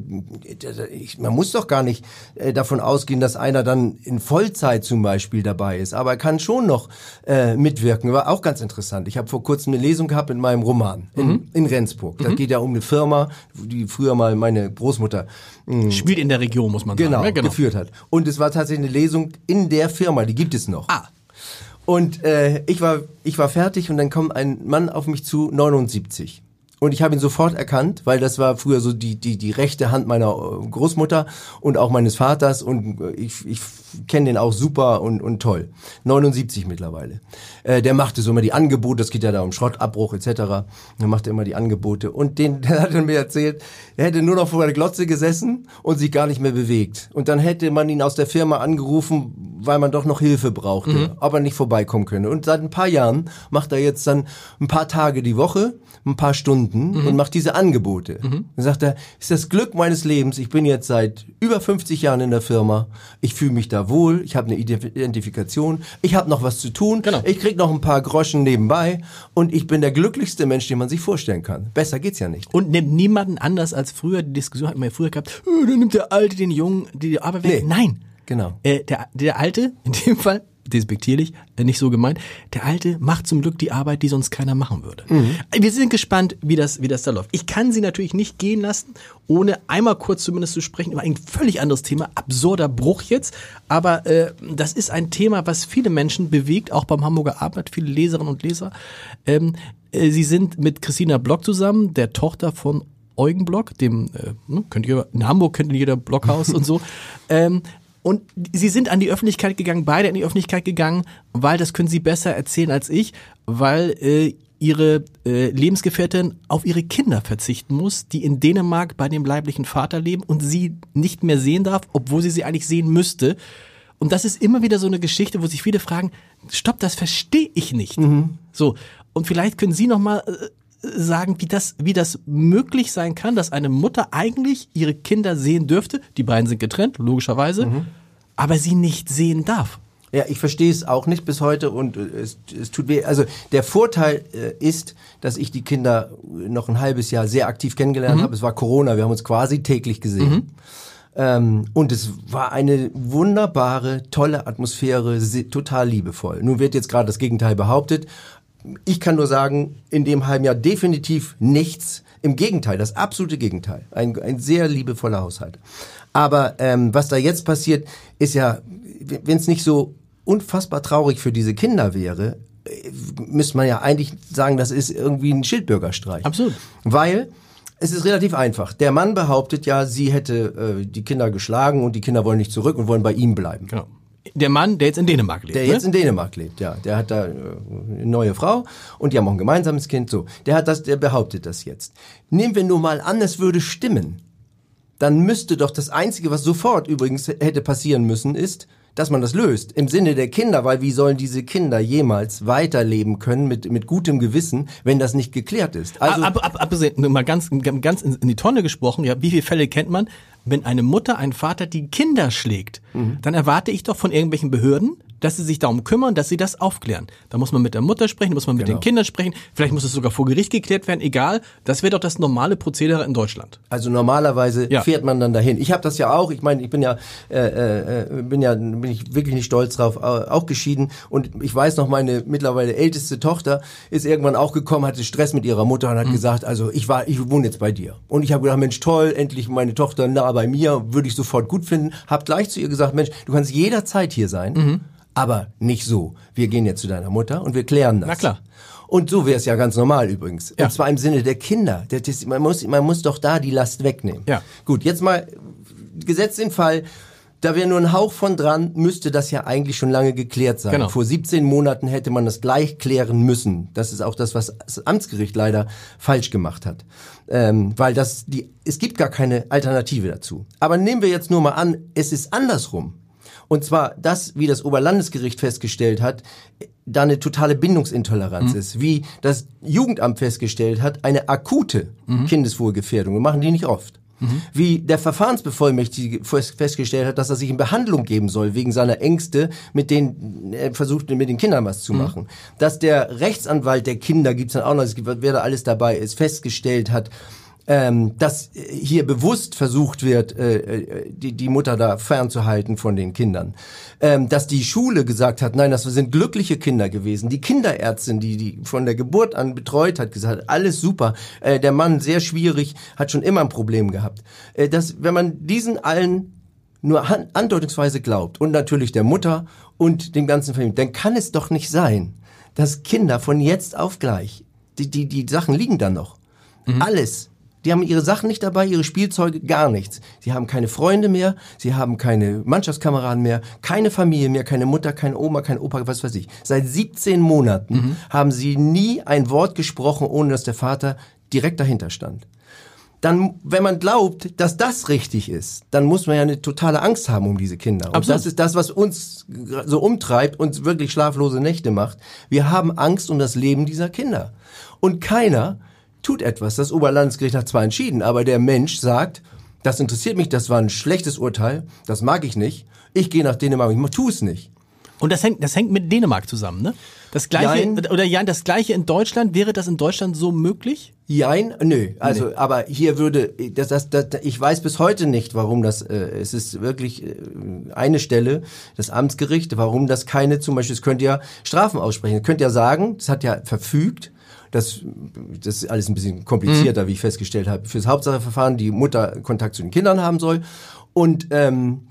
ich, man muss doch gar nicht äh, davon ausgehen, dass einer dann in Vollzeit zum Beispiel dabei ist. Aber er kann schon noch äh, mitwirken. War auch ganz interessant. Ich habe vor kurzem eine Lesung gehabt in meinem Roman in, mhm. in Rendsburg. Da mhm. geht ja um eine Firma, die früher mal meine Großmutter mh, spielt in der Region, muss man genau, sagen. Ja, genau, geführt hat. Und es war tatsächlich eine Lesung in der Firma, die gibt es noch. Ah. Und äh, ich war ich war fertig und dann kommt ein Mann auf mich zu, 79. Und ich habe ihn sofort erkannt, weil das war früher so die, die, die rechte Hand meiner äh, Großmutter und auch meines Vaters und äh, ich, ich kenne den auch super und, und toll. 79 mittlerweile. Äh, der machte so immer die Angebote, das geht ja da um Schrottabbruch etc. Der machte immer die Angebote und den, der hat mir erzählt, er hätte nur noch vor der Glotze gesessen und sich gar nicht mehr bewegt. Und dann hätte man ihn aus der Firma angerufen, weil man doch noch Hilfe brauchte, mhm. ob er nicht vorbeikommen könne. Und seit ein paar Jahren macht er jetzt dann ein paar Tage die Woche, ein paar Stunden mhm. und macht diese Angebote. Mhm. Dann sagt er, ist das Glück meines Lebens, ich bin jetzt seit über 50 Jahren in der Firma, ich fühle mich da wohl, ich habe eine Identifikation, ich habe noch was zu tun, genau. ich krieg noch ein paar Groschen nebenbei und ich bin der glücklichste Mensch, den man sich vorstellen kann. Besser geht's ja nicht. Und nimmt niemanden anders als früher, die Diskussion hatten wir ja früher gehabt, oh, dann nimmt der Alte den Jungen, die Arbeit weg. Nee. Nein. Genau. Äh, der, der Alte, in dem Fall, despektierlich, äh, nicht so gemeint. Der Alte macht zum Glück die Arbeit, die sonst keiner machen würde. Mhm. Wir sind gespannt, wie das, wie das da läuft. Ich kann Sie natürlich nicht gehen lassen, ohne einmal kurz zumindest zu sprechen über ein völlig anderes Thema. Absurder Bruch jetzt. Aber äh, das ist ein Thema, was viele Menschen bewegt, auch beim Hamburger Arbeit, viele Leserinnen und Leser. Ähm, äh, Sie sind mit Christina Block zusammen, der Tochter von Eugen Block, dem äh, ne, könnt ihr in Hamburg könnt in jeder Blockhaus und so. Ähm, und sie sind an die Öffentlichkeit gegangen, beide an die Öffentlichkeit gegangen, weil das können sie besser erzählen als ich, weil äh, ihre äh, Lebensgefährtin auf ihre Kinder verzichten muss, die in Dänemark bei dem leiblichen Vater leben und sie nicht mehr sehen darf, obwohl sie sie eigentlich sehen müsste. Und das ist immer wieder so eine Geschichte, wo sich viele fragen, stopp, das verstehe ich nicht. So. Und vielleicht können Sie noch mal äh, sagen, wie das, wie das möglich sein kann, dass eine Mutter eigentlich ihre Kinder sehen dürfte. Die beiden sind getrennt, logischerweise, aber sie nicht sehen darf. Ja, ich verstehe es auch nicht bis heute und äh, es, es tut weh. Also der Vorteil äh, ist, dass ich die Kinder noch ein halbes Jahr sehr aktiv kennengelernt habe. Es war Corona, wir haben uns quasi täglich gesehen. Ähm, und es war eine wunderbare, tolle Atmosphäre, total liebevoll. Nun wird jetzt gerade das Gegenteil behauptet. Ich kann nur sagen, in dem halben Jahr definitiv nichts. Im Gegenteil, das absolute Gegenteil. Ein, ein sehr liebevoller Haushalt. Aber ähm, was da jetzt passiert, ist ja, wenn es nicht so unfassbar traurig für diese Kinder wäre, äh, müsste man ja eigentlich sagen, das ist irgendwie ein Schildbürgerstreich. Absolut. Weil es ist relativ einfach. Der Mann behauptet ja, sie hätte äh, die Kinder geschlagen und die Kinder wollen nicht zurück und wollen bei ihm bleiben. Genau. Der Mann, der jetzt in Dänemark lebt. Der ne? jetzt in Dänemark lebt, ja. Der hat da äh, eine neue Frau und die haben auch ein gemeinsames Kind. So, der hat das, der behauptet das jetzt. Nehmen wir nur mal an, es würde stimmen. Dann müsste doch das Einzige, was sofort übrigens hätte passieren müssen, ist, dass man das löst. Im Sinne der Kinder, weil wie sollen diese Kinder jemals weiterleben können mit, mit gutem Gewissen, wenn das nicht geklärt ist? Also, ab, ab, abgesehen, nur mal ganz, ganz in, in die Tonne gesprochen, ja, wie viele Fälle kennt man, wenn eine Mutter, ein Vater die Kinder schlägt, Mhm. dann erwarte ich doch von irgendwelchen Behörden, dass sie sich darum kümmern, dass sie das aufklären. Da muss man mit der Mutter sprechen, da muss man mit Genau. den Kindern sprechen, vielleicht muss es sogar vor Gericht geklärt werden, egal. Das wäre doch das normale Prozedere in Deutschland. Also normalerweise Ja. fährt man dann dahin. Ich habe das ja auch. Ich meine, ich bin ja, äh, äh, bin ja, bin ich wirklich nicht stolz drauf, au- auch geschieden. Und ich weiß noch, meine mittlerweile älteste Tochter ist irgendwann auch gekommen, hatte Stress mit ihrer Mutter und hat gesagt, also ich war, ich wohne jetzt bei dir. Und ich habe gedacht, Mensch, toll, endlich meine Tochter nah bei mir, würde ich sofort gut finden. Hab gleich zu ihr gesagt, Mensch, du kannst jederzeit hier sein, aber nicht so. Wir gehen jetzt zu deiner Mutter und wir klären das. Na klar. Und so wäre es ja ganz normal übrigens. Ja. Und zwar im Sinne der Kinder. Man, muss, man muss doch da die Last wegnehmen. Ja. Gut, jetzt mal gesetzt den Fall, da wäre nur ein Hauch von dran, müsste das ja eigentlich schon lange geklärt sein. Genau. Vor 17 Monaten hätte man das gleich klären müssen. Das ist auch das, was das Amtsgericht leider falsch gemacht hat. Ähm, weil das, die, es gibt gar keine Alternative dazu. Aber nehmen wir jetzt nur mal an, es ist andersrum. Und zwar das, wie das Oberlandesgericht festgestellt hat, da eine totale Bindungsintoleranz ist. Wie das Jugendamt festgestellt hat, eine akute Kindeswohlgefährdung. Wir machen die nicht oft. Wie der Verfahrensbevollmächtigte fest- festgestellt hat, dass er sich in Behandlung geben soll, wegen seiner Ängste, mit denen er versucht, mit den Kindern was zu machen. Dass der Rechtsanwalt der Kinder, gibt's dann auch noch, es gibt, wer da alles dabei ist, festgestellt hat, ähm, dass hier bewusst versucht wird, äh, äh, die, die Mutter da fernzuhalten von den Kindern. Ähm, dass die Schule gesagt hat, nein, das sind glückliche Kinder gewesen. Die Kinderärztin, die die von der Geburt an betreut hat, gesagt, alles super. Äh, der Mann sehr schwierig, hat schon immer ein Problem gehabt. Äh, dass, wenn man diesen allen nur andeutungsweise glaubt und natürlich der Mutter und dem ganzen Familien, dann kann es doch nicht sein, dass Kinder von jetzt auf gleich, die, die, die Sachen liegen da noch. Alles. Die haben ihre Sachen nicht dabei, ihre Spielzeuge, gar nichts. Sie haben keine Freunde mehr, sie haben keine Mannschaftskameraden mehr, keine Familie mehr, keine Mutter, keine Oma, kein Opa, was weiß ich. Seit 17 Monaten haben sie nie ein Wort gesprochen, ohne dass der Vater direkt dahinter stand dann, wenn man glaubt, dass das richtig ist, dann muss man ja eine totale Angst haben um diese Kinder. Und Absolut. das ist das, was uns so umtreibt, uns wirklich schlaflose Nächte macht. Wir haben Angst um das Leben dieser Kinder. Und keiner tut etwas. Das Oberlandesgericht hat zwar entschieden, aber der Mensch sagt, das interessiert mich, das war ein schlechtes Urteil, das mag ich nicht. Ich gehe nach Dänemark, ich tu es nicht. Und das hängt, das hängt mit Dänemark zusammen, ne? Das gleiche, Jein. oder ja, das gleiche in Deutschland, wäre das in Deutschland so möglich? Jein, nö. Also, aber hier würde, das, das, das, ich weiß bis heute nicht, warum das, äh, es ist wirklich äh, eine Stelle, das Amtsgericht, warum das keine, zum Beispiel, es könnte ja Strafen aussprechen. Es könnte ja sagen, es hat ja verfügt, das, das ist alles ein bisschen komplizierter, wie ich festgestellt habe, fürs Hauptsacheverfahren die Mutter Kontakt zu den Kindern haben soll. Und ähm,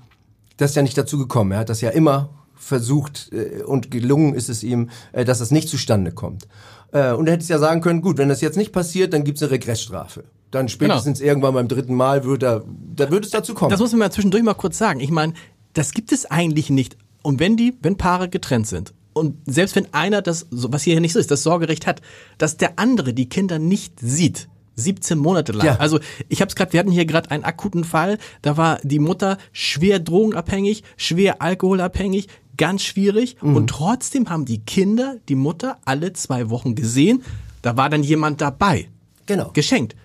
das ist ja nicht dazu gekommen. Er hat das ja immer versucht äh, und gelungen ist es ihm, äh, dass das nicht zustande kommt. Äh, und er hätte es ja sagen können, gut, wenn das jetzt nicht passiert, dann gibt's eine Regressstrafe. Dann spätestens irgendwann beim dritten Mal wird er, da wird es dazu kommen. Das muss man mal zwischendurch mal kurz sagen. Ich meine, das gibt es eigentlich nicht. Und wenn die, wenn Paare getrennt sind und selbst wenn einer das, was hier nicht so ist, das Sorgerecht hat, dass der andere die Kinder nicht sieht, 17 Monate lang. Ja. Also ich habe es gerade, wir hatten hier gerade einen akuten Fall, da war die Mutter schwer drogenabhängig, schwer alkoholabhängig, ganz schwierig Mhm. und trotzdem haben die Kinder die Mutter alle zwei Wochen gesehen. Da war dann jemand dabei. Genau. Geschenkt.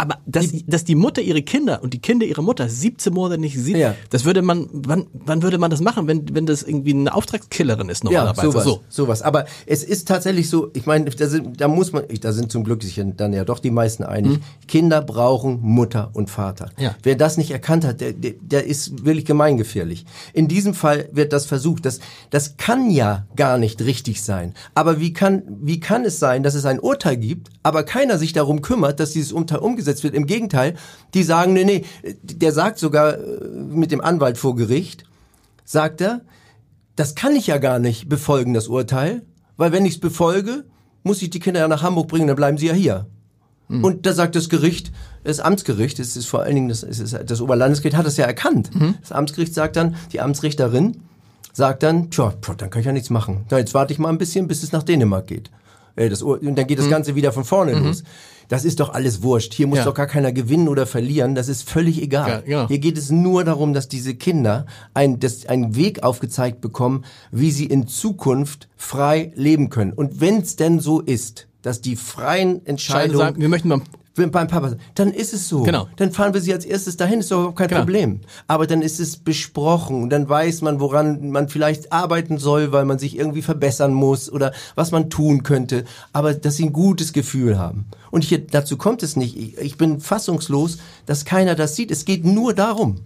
Aber dass, dass die Mutter ihre Kinder und die Kinder ihre Mutter 17 Monate nicht sieht, Ja. das würde man, wann, wann würde man das machen, wenn, wenn das irgendwie eine Auftragskillerin ist Ja, normalerweise? sowas, so. sowas. Aber es ist tatsächlich so, ich meine, da, sind, da muss man, da sind zum Glück sich dann ja doch die meisten einig, Kinder brauchen Mutter und Vater. Ja. Wer das nicht erkannt hat, der, der, der ist wirklich gemeingefährlich. In diesem Fall wird das versucht. Das, das kann ja gar nicht richtig sein. Aber wie kann, wie kann es sein, dass es ein Urteil gibt, aber keiner sich darum kümmert, dass dieses Urteil umgesetzt wird? Im Gegenteil, die sagen, nee, nee, der sagt sogar äh, mit dem Anwalt vor Gericht, sagt er, das kann ich ja gar nicht befolgen, das Urteil, weil wenn ich es befolge, muss ich die Kinder ja nach Hamburg bringen, dann bleiben sie ja hier. Und da sagt das Gericht, das Amtsgericht, es ist vor allen Dingen das, ist, das Oberlandesgericht hat das ja erkannt. Das Amtsgericht sagt dann, die Amtsrichterin sagt dann, tja, tja, dann kann ich ja nichts machen. Na, jetzt warte ich mal ein bisschen, bis es nach Dänemark geht. Äh, Das, Ur- und dann geht das Ganze wieder von vorne los. Das ist doch alles wurscht. Hier muss Ja. doch gar keiner gewinnen oder verlieren. Das ist völlig egal. Ja, genau. Hier geht es nur darum, dass diese Kinder ein, das, einen Weg aufgezeigt bekommen, wie sie in Zukunft frei leben können. Und wenn es denn so ist, dass die freien Entscheidungen sagen, wir möchten mal, wenn beim Papa, dann ist es so. Genau. Dann fahren wir sie als erstes dahin, ist doch überhaupt kein Genau. Problem. Aber dann ist es besprochen, dann weiß man, woran man vielleicht arbeiten soll, weil man sich irgendwie verbessern muss oder was man tun könnte. Aber dass sie ein gutes Gefühl haben. Und hier, dazu kommt es nicht. Ich, ich bin fassungslos, dass keiner das sieht. Es geht nur darum.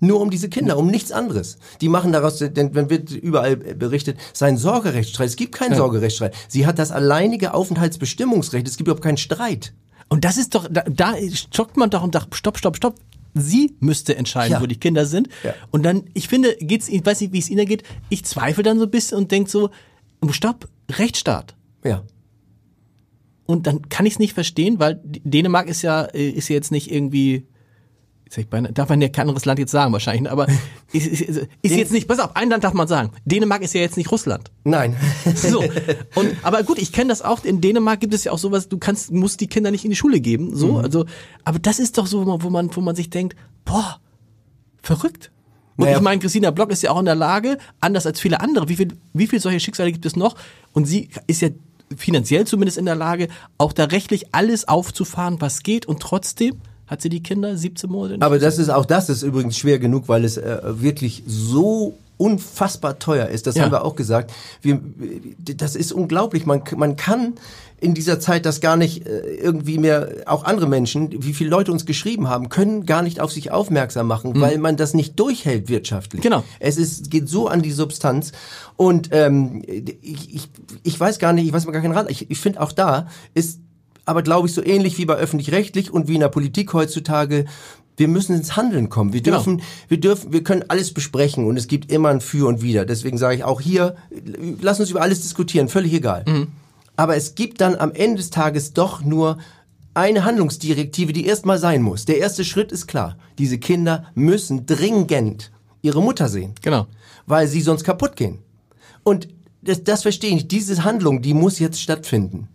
Nur um diese Kinder, um nichts anderes. Die machen daraus, denn wenn wird überall berichtet, sein Sorgerechtsstreit. Es gibt keinen Sorgerechtsstreit. Sie hat das alleinige Aufenthaltsbestimmungsrecht. Es gibt überhaupt keinen Streit. Und das ist doch, da, da stockt man doch und sagt, stopp, stopp, stopp. Sie müsste entscheiden, Ja. wo die Kinder sind. Ja. Und dann, ich finde, geht's, ich weiß nicht, wie es Ihnen geht, ich zweifle dann so ein bisschen und denke so, stopp, Rechtsstaat. Ja. Und dann kann ich es nicht verstehen, weil Dänemark ist ja, äh, ist ja jetzt nicht irgendwie, beinahe, darf man ja kein anderes Land jetzt sagen wahrscheinlich, ne? aber ist, ist, ist, jetzt nicht, pass auf, ein Land darf man sagen. Dänemark ist ja jetzt nicht Russland. Nein. So. Und, aber gut, ich kenne das auch. In Dänemark gibt es ja auch sowas, du kannst, musst die Kinder nicht in die Schule geben. So, also, aber das ist doch so, wo man, wo man, wo man sich denkt, boah, verrückt. Und Naja. ich meine, Christina Block ist ja auch in der Lage, anders als viele andere, wie viel, wie viel solche Schicksale gibt es noch? Und sie ist ja finanziell zumindest in der Lage, auch da rechtlich alles aufzufahren, was geht. Und trotzdem hat sie die Kinder 17 Monate. Aber das ist auch das ist übrigens schwer genug, weil es äh, wirklich so unfassbar teuer ist. Das Ja. haben wir auch gesagt. Wir, das ist unglaublich. Man, man kann in dieser Zeit das gar nicht äh, irgendwie mehr, auch andere Menschen, wie viele Leute uns geschrieben haben, können gar nicht auf sich aufmerksam machen, weil man das nicht durchhält wirtschaftlich. Genau. Es ist, geht so an die Substanz. Und ähm, ich, ich, ich weiß gar nicht, ich weiß mal gar keinen Rat. Ich, ich finde auch da ist aber glaube ich so ähnlich wie bei öffentlich-rechtlich und wie in der Politik heutzutage. Wir müssen ins Handeln kommen. Wir Genau. dürfen, wir dürfen, wir können alles besprechen und es gibt immer ein Für und Wider. Deswegen sage ich auch hier, lass uns über alles diskutieren, völlig egal. Aber es gibt dann am Ende des Tages doch nur eine Handlungsdirektive, die erstmal sein muss. Der erste Schritt ist klar. Diese Kinder müssen dringend ihre Mutter sehen Genau. weil sie sonst kaputt gehen. Und das, das verstehe ich. Diese Handlung, die muss jetzt stattfinden.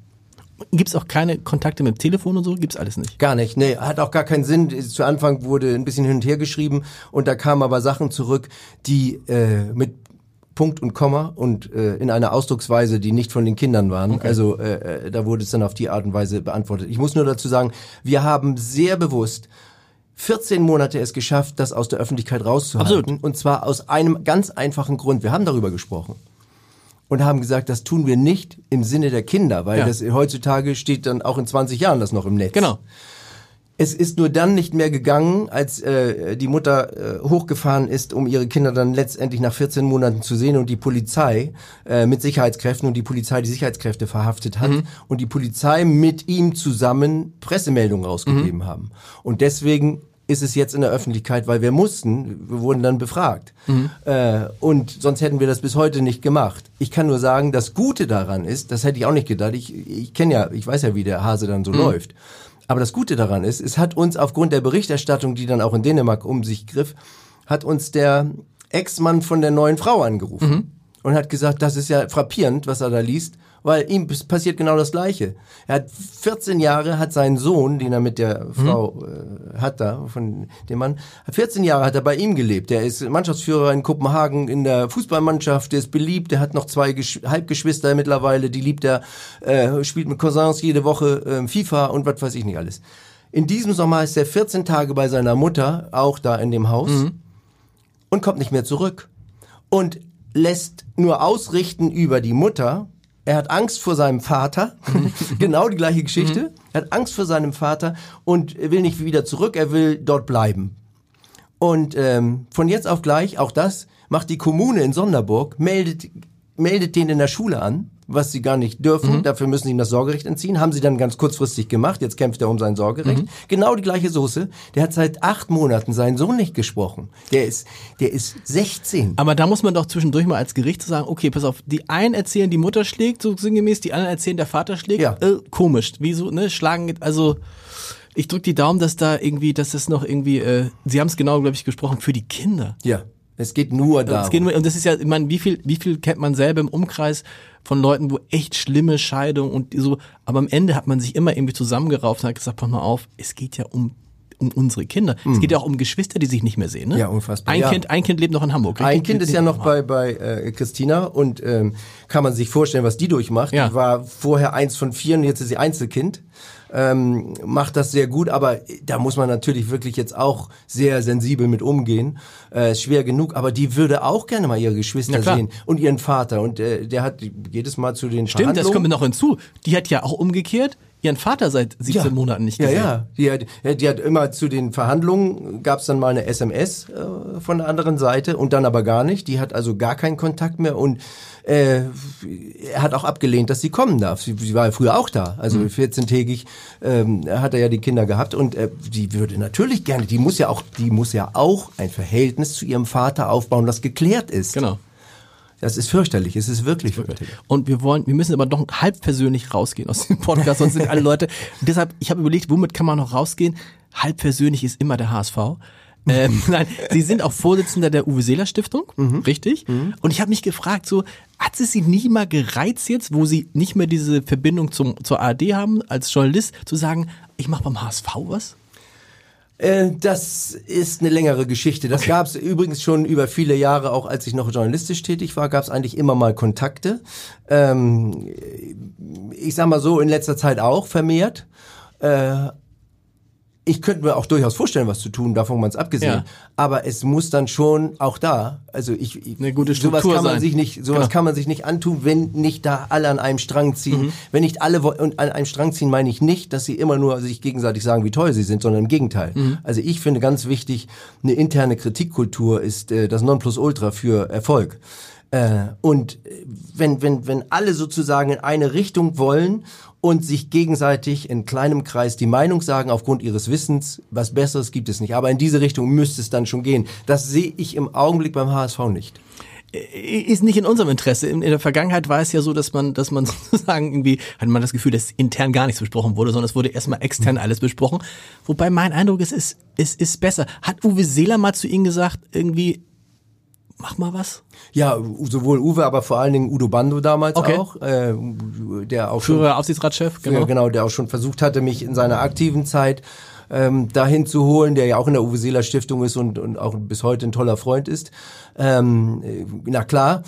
Gibt's auch keine Kontakte mit dem Telefon und so? Gibt's alles nicht. Gar nicht. Nee, hat auch gar keinen Sinn. Zu Anfang wurde ein bisschen hin und her geschrieben und da kamen aber Sachen zurück, die äh, mit Punkt und Komma und äh, in einer Ausdrucksweise, die nicht von den Kindern waren. Also äh, äh, da wurde es dann auf die Art und Weise beantwortet. Ich muss nur dazu sagen, wir haben sehr bewusst 14 Monate es geschafft, das aus der Öffentlichkeit rauszuhalten. Absolut. Und zwar aus einem ganz einfachen Grund. Wir haben darüber gesprochen. Und haben gesagt, das tun wir nicht im Sinne der Kinder, weil Ja. das heutzutage steht dann auch in 20 Jahren das noch im Netz. Genau. Es ist nur dann nicht mehr gegangen, als äh, die Mutter äh, hochgefahren ist, um ihre Kinder dann letztendlich nach 14 Monaten zu sehen und die Polizei äh, mit Sicherheitskräften und die Polizei die Sicherheitskräfte verhaftet hat und die Polizei mit ihm zusammen Pressemeldungen rausgegeben haben. Und deswegen ist es jetzt in der Öffentlichkeit, weil wir mussten, wir wurden dann befragt. Äh, und sonst hätten wir das bis heute nicht gemacht. Ich kann nur sagen, das Gute daran ist, das hätte ich auch nicht gedacht, ich, ich kenne ja, ich weiß ja, wie der Hase dann so läuft. Aber das Gute daran ist, es hat uns aufgrund der Berichterstattung, die dann auch in Dänemark um sich griff, hat uns der Ex-Mann von der neuen Frau angerufen und hat gesagt, das ist ja frappierend, was er da liest. Weil ihm passiert genau das Gleiche. Er hat 14 Jahre, hat seinen Sohn, den er mit der Frau äh, hat da, von dem Mann, 14 Jahre hat er bei ihm gelebt. Der ist Mannschaftsführer in Kopenhagen in der Fußballmannschaft, der ist beliebt, der hat noch zwei Gesch Halbgeschwister mittlerweile, die liebt er, äh, spielt mit Cousins jede Woche äh, FIFA und was weiß ich nicht alles. In diesem Sommer ist er 14 Tage bei seiner Mutter, auch da in dem Haus, und kommt nicht mehr zurück. Und lässt nur ausrichten über die Mutter. Er hat Angst vor seinem Vater. genau die gleiche Geschichte. Er hat Angst vor seinem Vater und will nicht wieder zurück. Er will dort bleiben. Und ähm, von jetzt auf gleich, auch das, macht die Kommune in Sonderburg, meldet, meldet den in der Schule an, was sie gar nicht dürfen. Dafür müssen sie ihm das Sorgerecht entziehen. Haben sie dann ganz kurzfristig gemacht. Jetzt kämpft er um sein Sorgerecht. Genau die gleiche Soße. Der hat seit acht Monaten seinen Sohn nicht gesprochen. Der ist, der ist 16. Aber da muss man doch zwischendurch mal als Gericht sagen, okay, pass auf, die einen erzählen, die Mutter schlägt, so sinngemäß, die anderen erzählen, der Vater schlägt. Ja. Äh, komisch. Wieso, ne? Schlagen, also ich drück die Daumen, dass da irgendwie, dass das noch irgendwie, äh, Sie haben es genau, glaube ich, gesprochen, für die Kinder. Ja. Es geht nur darum. Es geht nur, und das ist ja, ich meine, wie viel, wie viel kennt man selber im Umkreis von Leuten, wo echt schlimme Scheidung und so, aber am Ende hat man sich immer irgendwie zusammengerauft und hat gesagt, pass mal auf, es geht ja um um unsere Kinder. Es geht ja auch um Geschwister, die sich nicht mehr sehen. Ne? Mhm. Ja, unfassbar. Ein Ja. Kind, ein Kind lebt noch in Hamburg. Ein Kind ist ja noch bei, bei äh, Christina und ähm, kann man sich vorstellen, was die durchmacht. Ja. Die war vorher eins von vier und jetzt ist sie Einzelkind. Ähm, macht das sehr gut, aber da muss man natürlich wirklich jetzt auch sehr sensibel mit umgehen. Äh, ist schwer genug, aber die würde auch gerne mal ihre Geschwister sehen und ihren Vater. Und äh, der hat jedes Mal zu den Stimmt, das kommt noch hinzu. Die hat ja auch umgekehrt ihren Vater seit 17 Monaten nicht gesehen. Ja, ja. Die hat, ja, die hat immer zu den Verhandlungen, gab es dann mal eine SMS äh, von der anderen Seite und dann aber gar nicht. Die hat also gar keinen Kontakt mehr und äh, er hat auch abgelehnt, dass sie kommen darf. Sie, sie war ja früher auch da, also Mhm. 14-tägig ähm, hat er ja die Kinder gehabt und äh, die würde natürlich gerne, die muss ja auch, die muss ja auch ein Verhältnis zu ihrem Vater aufbauen, das geklärt ist. Genau. Das ist fürchterlich, es ist wirklich fürchterlich. Und wir wollen, wir müssen aber doch halb persönlich rausgehen aus dem Podcast, sonst sind alle Leute. Und deshalb, ich habe überlegt, womit kann man noch rausgehen? Halb persönlich ist immer der HSV. Ähm, nein, Sie sind auch Vorsitzender der Uwe Seeler Stiftung, richtig? Und ich habe mich gefragt, so hat es Sie nie mal gereizt jetzt, wo Sie nicht mehr diese Verbindung zum zur ARD haben als Journalist, zu sagen, ich mache beim HSV was? Äh, Das ist eine längere Geschichte. Das gab es übrigens schon über viele Jahre, auch als ich noch journalistisch tätig war, gab es eigentlich immer mal Kontakte. Ähm, ich sag mal so, in letzter Zeit auch vermehrt. Äh, ich könnte mir auch durchaus vorstellen, was zu tun, davon mal abgesehen. Ja. Aber es muss dann schon auch da, also ich, ich Eine gute sowas Struktur kann man sein. sich nicht, sowas Genau. kann man sich nicht antun, wenn nicht da alle an einem Strang ziehen. Mhm. Wenn nicht alle und an einem Strang ziehen, meine ich nicht, dass sie immer nur sich gegenseitig sagen, wie toll sie sind, sondern im Gegenteil. Mhm. Also ich finde ganz wichtig, eine interne Kritikkultur ist äh, das Nonplusultra für Erfolg. Äh, und äh, wenn, wenn, wenn alle sozusagen in eine Richtung wollen und sich gegenseitig in kleinem Kreis die Meinung sagen aufgrund ihres Wissens, was Besseres gibt es nicht. Aber in diese Richtung müsste es dann schon gehen. Das sehe ich im Augenblick beim HSV nicht. ist nicht in unserem Interesse. In, der Vergangenheit war es ja so, dass man, dass man sozusagen irgendwie, hatte man das Gefühl, dass intern gar nichts besprochen wurde, sondern es wurde erstmal extern alles besprochen. Wobei mein Eindruck ist, es, es ist besser. Hat Uwe Seeler mal zu Ihnen gesagt, irgendwie, mach mal was? Ja, sowohl Uwe, aber vor allen Dingen Udo Bando damals Okay. auch, äh, der auch schon Führer, Aufsichtsratschef, genau. genau. genau, der auch schon versucht hatte, mich in seiner aktiven Zeit ähm, dahin zu holen, der ja auch in der Uwe Seeler Stiftung ist und, und auch bis heute ein toller Freund ist. Ähm, äh, na klar,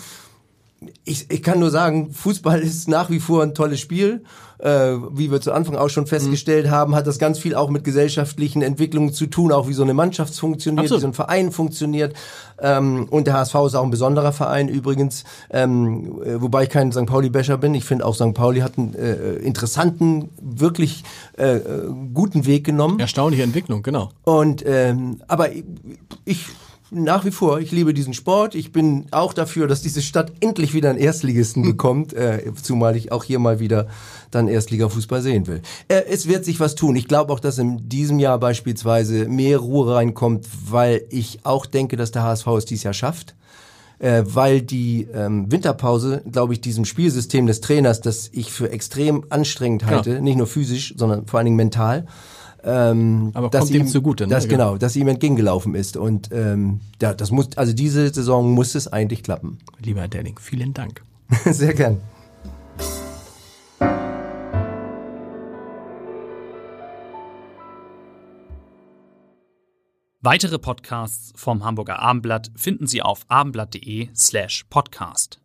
ich, ich kann nur sagen, Fußball ist nach wie vor ein tolles Spiel. Äh, wie wir zu Anfang auch schon festgestellt haben, hat das ganz viel auch mit gesellschaftlichen Entwicklungen zu tun, auch wie so eine Mannschaft funktioniert, Absolut. wie so ein Verein funktioniert. Ähm, und der HSV ist auch ein besonderer Verein übrigens, ähm, äh, wobei ich kein St. Pauli-Becher bin. Ich finde auch St. Pauli hat einen äh, interessanten, wirklich äh, äh, guten Weg genommen. Erstaunliche Entwicklung, genau. Und ähm, aber ich, ich nach wie vor, ich liebe diesen Sport. Ich bin auch dafür, dass diese Stadt endlich wieder einen Erstligisten bekommt, äh, zumal ich auch hier mal wieder dann Erstligafußball sehen will. Äh, es wird sich was tun. Ich glaube auch, dass in diesem Jahr beispielsweise mehr Ruhe reinkommt, weil ich auch denke, dass der HSV es dieses Jahr schafft. Äh, weil die ähm, Winterpause, glaube ich, diesem Spielsystem des Trainers, das ich für extrem anstrengend halte, nicht nur physisch, sondern vor allen Dingen mental, ähm, Aber dass kommt ihm zugute. Ne? Dass, genau, dass ihm entgegengelaufen ist. Und ähm, da, das muss, also diese Saison muss es eigentlich klappen. Lieber Herr Delling, vielen Dank. Sehr gern. Weitere Podcasts vom Hamburger Abendblatt finden Sie auf abendblatt.de slash podcast.